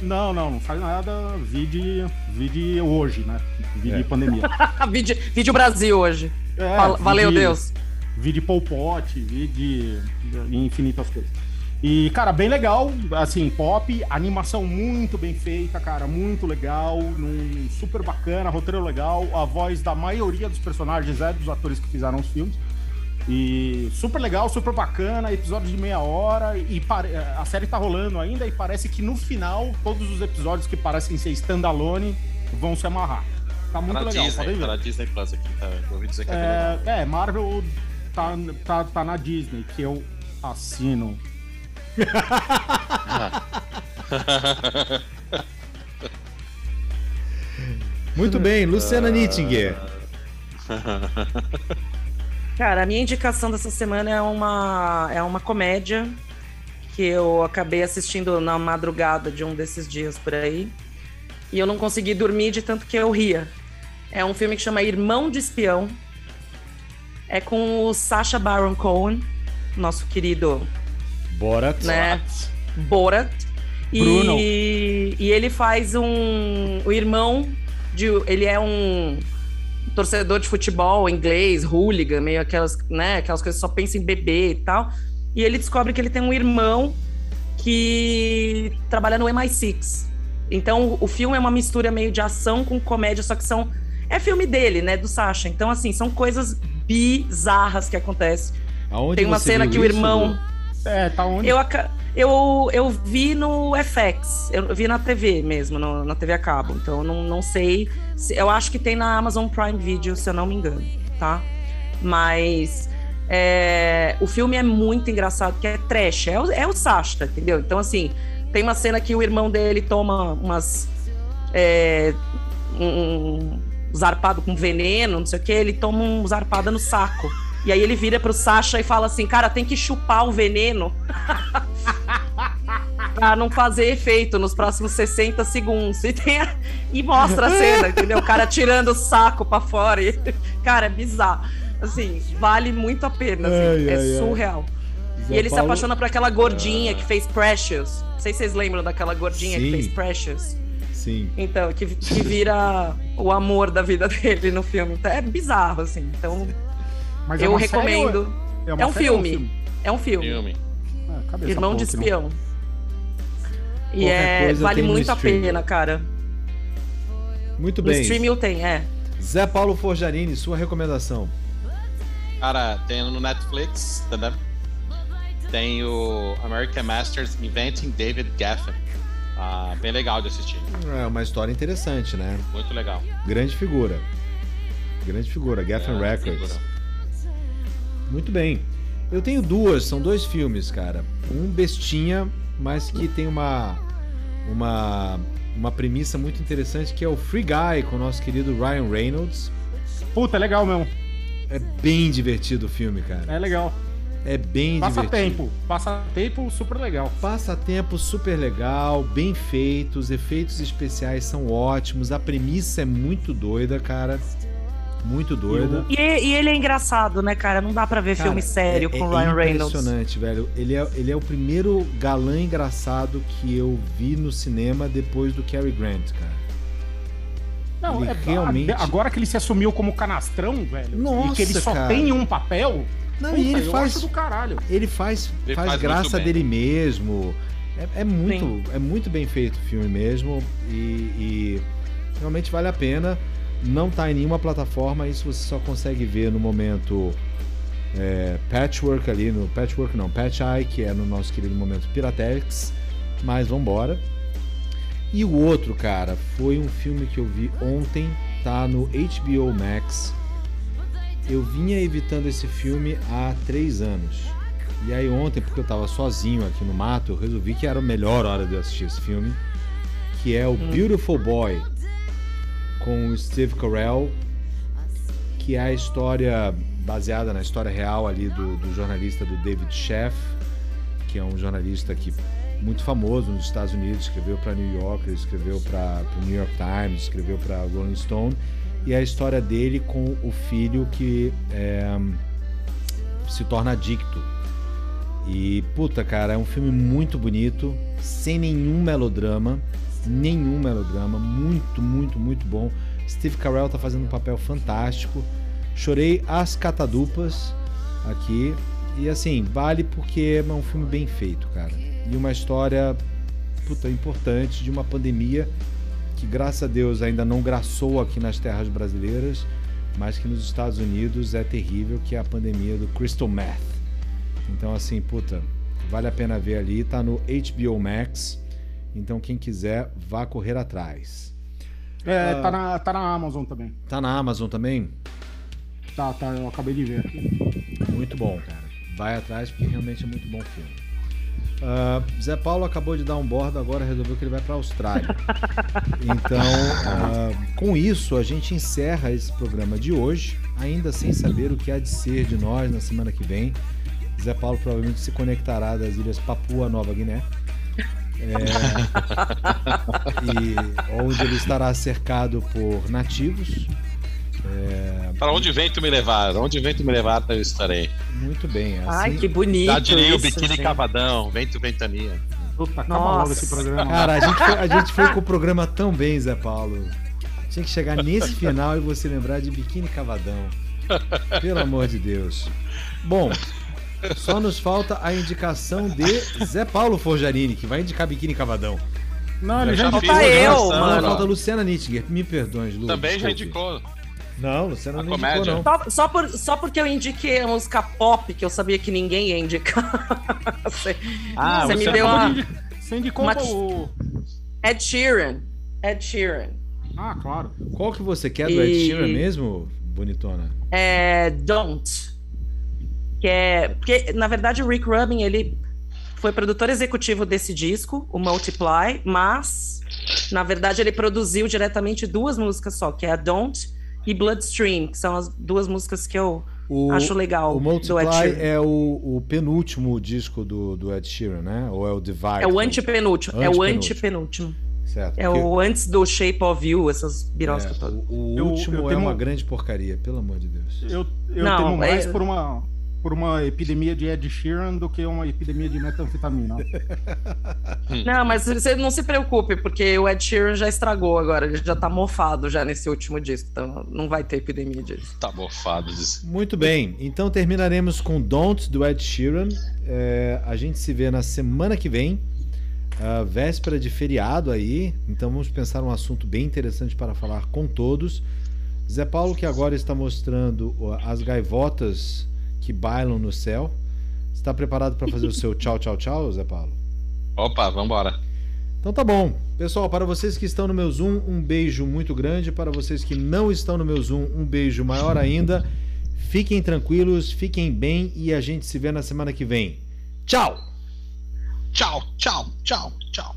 Não, não, não faz nada. Vide, vide hoje, né? Vide É. pandemia. vídeo, vídeo Brasil hoje. É, Val- Valeu, vide- Deus. Vi de Pol Pot, vi de infinitas coisas. E, cara, bem legal, assim, pop, animação muito bem feita, cara, muito legal, num, super bacana, roteiro legal, a voz da maioria dos personagens é dos atores que fizeram os filmes. E super legal, super bacana, episódio de meia hora, e pare- a série tá rolando ainda, e parece que no final, todos os episódios que parecem ser standalone vão se amarrar. Tá Tá muito na legal, Disney, tá na Disney Plus aqui. Tá, eu ouvi dizer que é, legal. É, é, Marvel tá, tá, tá na Disney, que eu assino. Muito bem, Luciana Nittinger. Cara, a minha indicação dessa semana é uma, é uma comédia que eu acabei assistindo na madrugada de um desses dias por aí. E eu não consegui dormir de tanto que eu ria. É um filme que chama Irmão de Espião. É com o Sacha Baron Cohen, nosso querido Borat. né? Borat. Bruno. E, e ele faz um. O irmão de. Ele é um torcedor de futebol inglês, hooligan, meio aquelas, né? Aquelas coisas que só pensa em beber e tal. E ele descobre que ele tem um irmão que trabalha no MI6. Então o filme é uma mistura meio de ação com comédia, só que são. É filme dele, né? Do Sasha. Então, assim, são coisas bizarras que acontecem. Aonde Tem uma você cena viu que o isso, irmão. Lu? É, tá onde? Eu, eu, eu vi no FX, eu vi na TV mesmo, no- na TV a cabo. Então eu não, não sei. se- eu acho que tem na Amazon Prime Video, se eu não me engano, tá? Mas é, o filme é muito engraçado, que é trash, é o, é o Sasha, entendeu? Então, assim, tem uma cena que o irmão dele toma umas. É, um, um zarpado com veneno, não sei o que, ele toma um zarpada no saco. E aí ele vira pro Sasha e fala assim, cara, tem que chupar o veneno pra não fazer efeito nos próximos 60 segundos. E, tem a- e mostra a cena, entendeu? O cara tirando o saco pra fora. E, cara, é bizarro. Assim, vale muito a pena. assim, Ai, é ai, ai. surreal. Zé E ele se Paulo- apaixona por aquela gordinha que fez Precious. Não sei se vocês lembram daquela gordinha Sim. que fez Precious. Sim. Então, que, que vira o amor da vida dele no filme. Então, é bizarro, assim. Então, Mas é eu série recomendo. ou É um série ou filme. É um filme. Filme. Ah, Irmão de não- espião. E é, vale no muito a pena, cara. Muito No bem. streaming tem, é. Zé Paulo Forjarini, sua recomendação. Cara, tem no Netflix, entendeu? Tem o American Masters Inventing David Geffen. Ah, bem legal de assistir. É uma história interessante, né? Muito legal. Grande figura. Grande figura, Geffen Grande Records. figura. Muito bem. Eu tenho duas, são dois filmes, cara. Um bestinha, mas que tem uma uma uma premissa muito interessante que é o Free Guy com o nosso querido Ryan Reynolds. Puta, é legal mesmo. É bem divertido o filme, cara. É legal. É bem Passa divertido. tempo. Passa tempo super legal. Passatempo super legal, bem feito, os efeitos especiais são ótimos, a premissa é muito doida, cara. Muito doida. E, e ele é engraçado, né, cara? Não dá pra ver Cara, filme sério é- com é Ryan Reynolds. Impressionante, velho. Ele é, ele é o primeiro galã engraçado que eu vi no cinema depois do Cary Grant, cara. Não, Ele é, realmente- Agora que ele se assumiu como canastrão, velho. Nossa, e que ele só cara. tem um papel. Não, puta, e ele eu faz, acho do caralho. ele faz, Ele faz, faz graça bem. dele mesmo. É, é muito, Sim. é muito bem feito o filme mesmo e, e realmente vale a pena. Não tá em nenhuma plataforma, isso você só consegue ver no momento é, Patchwork ali, no Patchwork não, Patch Eye, que é no nosso querido momento Piratex, mas vambora. E o outro, cara, foi um filme que eu vi ontem, tá no HBO Max. Eu vinha evitando esse filme há três anos. E aí ontem, porque eu tava sozinho aqui no mato, eu resolvi que era a melhor hora de eu assistir esse filme, que é o Beautiful Boy, com o Steve Carell, que é a história baseada na história real ali do, do jornalista do David Sheff, que é um jornalista que muito famoso nos Estados Unidos, escreveu para New Yorker, escreveu para o New York Times, escreveu para Rolling Stone, e a história dele com o filho que é, se torna adicto. E puta, cara, é um filme muito bonito, sem nenhum melodrama, nenhum melodrama, muito, muito, muito bom. Steve Carell tá fazendo um papel fantástico. Chorei as catadupas aqui. E assim, vale porque é um filme bem feito, cara. E uma história puta, importante de uma pandemia que, graças a Deus, ainda não graçou aqui nas terras brasileiras, mas que nos Estados Unidos é terrível, que é a pandemia do crystal meth. Então, assim, puta, vale a pena ver ali. Tá no HBO Max. Então, quem quiser, vá correr atrás. É, tá, na, tá na Amazon também. Tá na Amazon também? Tá, tá, eu acabei de ver aqui. Muito bom, cara. Vai atrás porque realmente é muito bom filme. Ah, Zé Paulo acabou de dar um bordo, agora resolveu que ele vai para a Austrália. Então, ah, com isso, a gente encerra esse programa de hoje, ainda sem saber o que há de ser de nós na semana que vem. Zé Paulo provavelmente se conectará das ilhas Papua Nova Guiné. É, e onde ele estará cercado por nativos. É, Para onde o vento me levar? Onde o vento me levar, eu estarei. muito bem. Assim, Ai, que bonito. Já diria o biquíni gente. cavadão, vento, ventania. Puta, acaba Nossa. logo esse programa. Cara, a gente, foi, a gente foi com o programa tão bem, Zé Paulo. Tinha que chegar nesse final e você lembrar de Biquíni Cavadão. Pelo amor de Deus. Bom, só nos falta a indicação de Zé Paulo Forjarini, que vai indicar Biquíni Cavadão. Não, ele já já indicou. eu, mano. falta Luciana Nittinger. Me perdoe, Lu. Também já desculpe. indicou. Não, Luciana A não comédia. indicou, não. Só, só por, só porque eu indiquei a música pop, que eu sabia que ninguém ia indicar. Você, Ah, você você me deu uma. de indi- Você indicou uma- o. Ed Sheeran. Ed Sheeran. Ah, claro. Qual que você quer do Ed E- Sheeran mesmo, bonitona? É Don't. Que é. Porque, na verdade, o Rick Rubin, ele foi produtor executivo desse disco, o Multiply, mas, na verdade, ele produziu diretamente duas músicas só, que é a Don't e Bloodstream, que são as duas músicas que eu O, acho legal o do Ed Multiply Sheeran. é o, o penúltimo disco do, do Ed Sheeran, né? Ou é o Divide? É o antepenúltimo. É o Antepenúltimo. Certo. É porque- o antes do Shape of You, essas biroscas É, todas. o, o Eu- último eu é tenho- uma grande porcaria, pelo amor de Deus. Eu, eu Não, temo mais é- por uma por uma epidemia de Ed Sheeran do que uma epidemia de metanfetamina. Não, mas você não se preocupe, porque o Ed Sheeran já estragou agora, ele já tá mofado já nesse último disco, então não vai ter epidemia disso. Tá mofado disso. Muito bem, então terminaremos com Don't do Ed Sheeran. É, a gente se vê na semana que vem, a véspera de feriado aí. Então vamos pensar um assunto bem interessante para falar com todos. Zé Paulo, que agora está mostrando as gaivotas que bailam no céu. Está preparado para fazer o seu tchau, tchau, tchau, Zé Paulo? Opa, vambora. Então tá bom. Pessoal, para vocês que estão no meu Zoom, um beijo muito grande. Para vocês que não estão no meu Zoom, um beijo maior ainda. Fiquem tranquilos, fiquem bem e a gente se vê na semana que vem. Tchau! Tchau, tchau, tchau, tchau.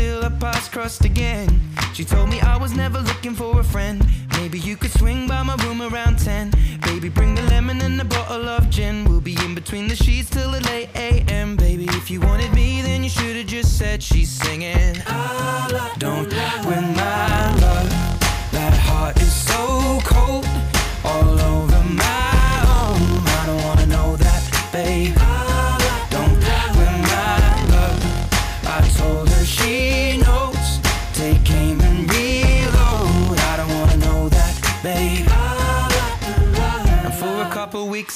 until our paths crossed again. She told me I was never looking for a friend. Maybe you could swing by my room around 10. Baby, bring the lemon and a bottle of gin. We'll be in between the sheets till the late AM. Baby, if you wanted me, then you should have just said she's singing. I Don't win my love. That heart is so cold. All over my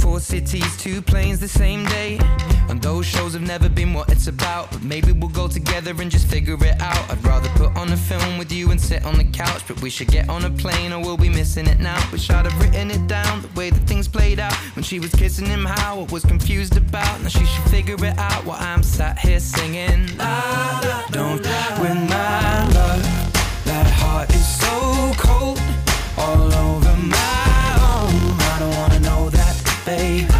Four cities, two planes the same day. And those shows have never been what it's about. But maybe we'll go together and just figure it out. I'd rather put on a film with you and sit on the couch. But we should get on a plane or we'll be missing it now. Wish I'd have written it down the way that things played out. When she was kissing him, how I was confused about. Now she should figure it out while I'm sat here singing. La, la, don't win my love. That heart is so cold. Babe.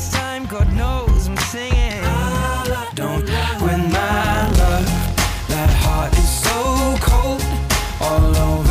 this time, God knows I'm singing. Don't win my love, that heart is so cold, all over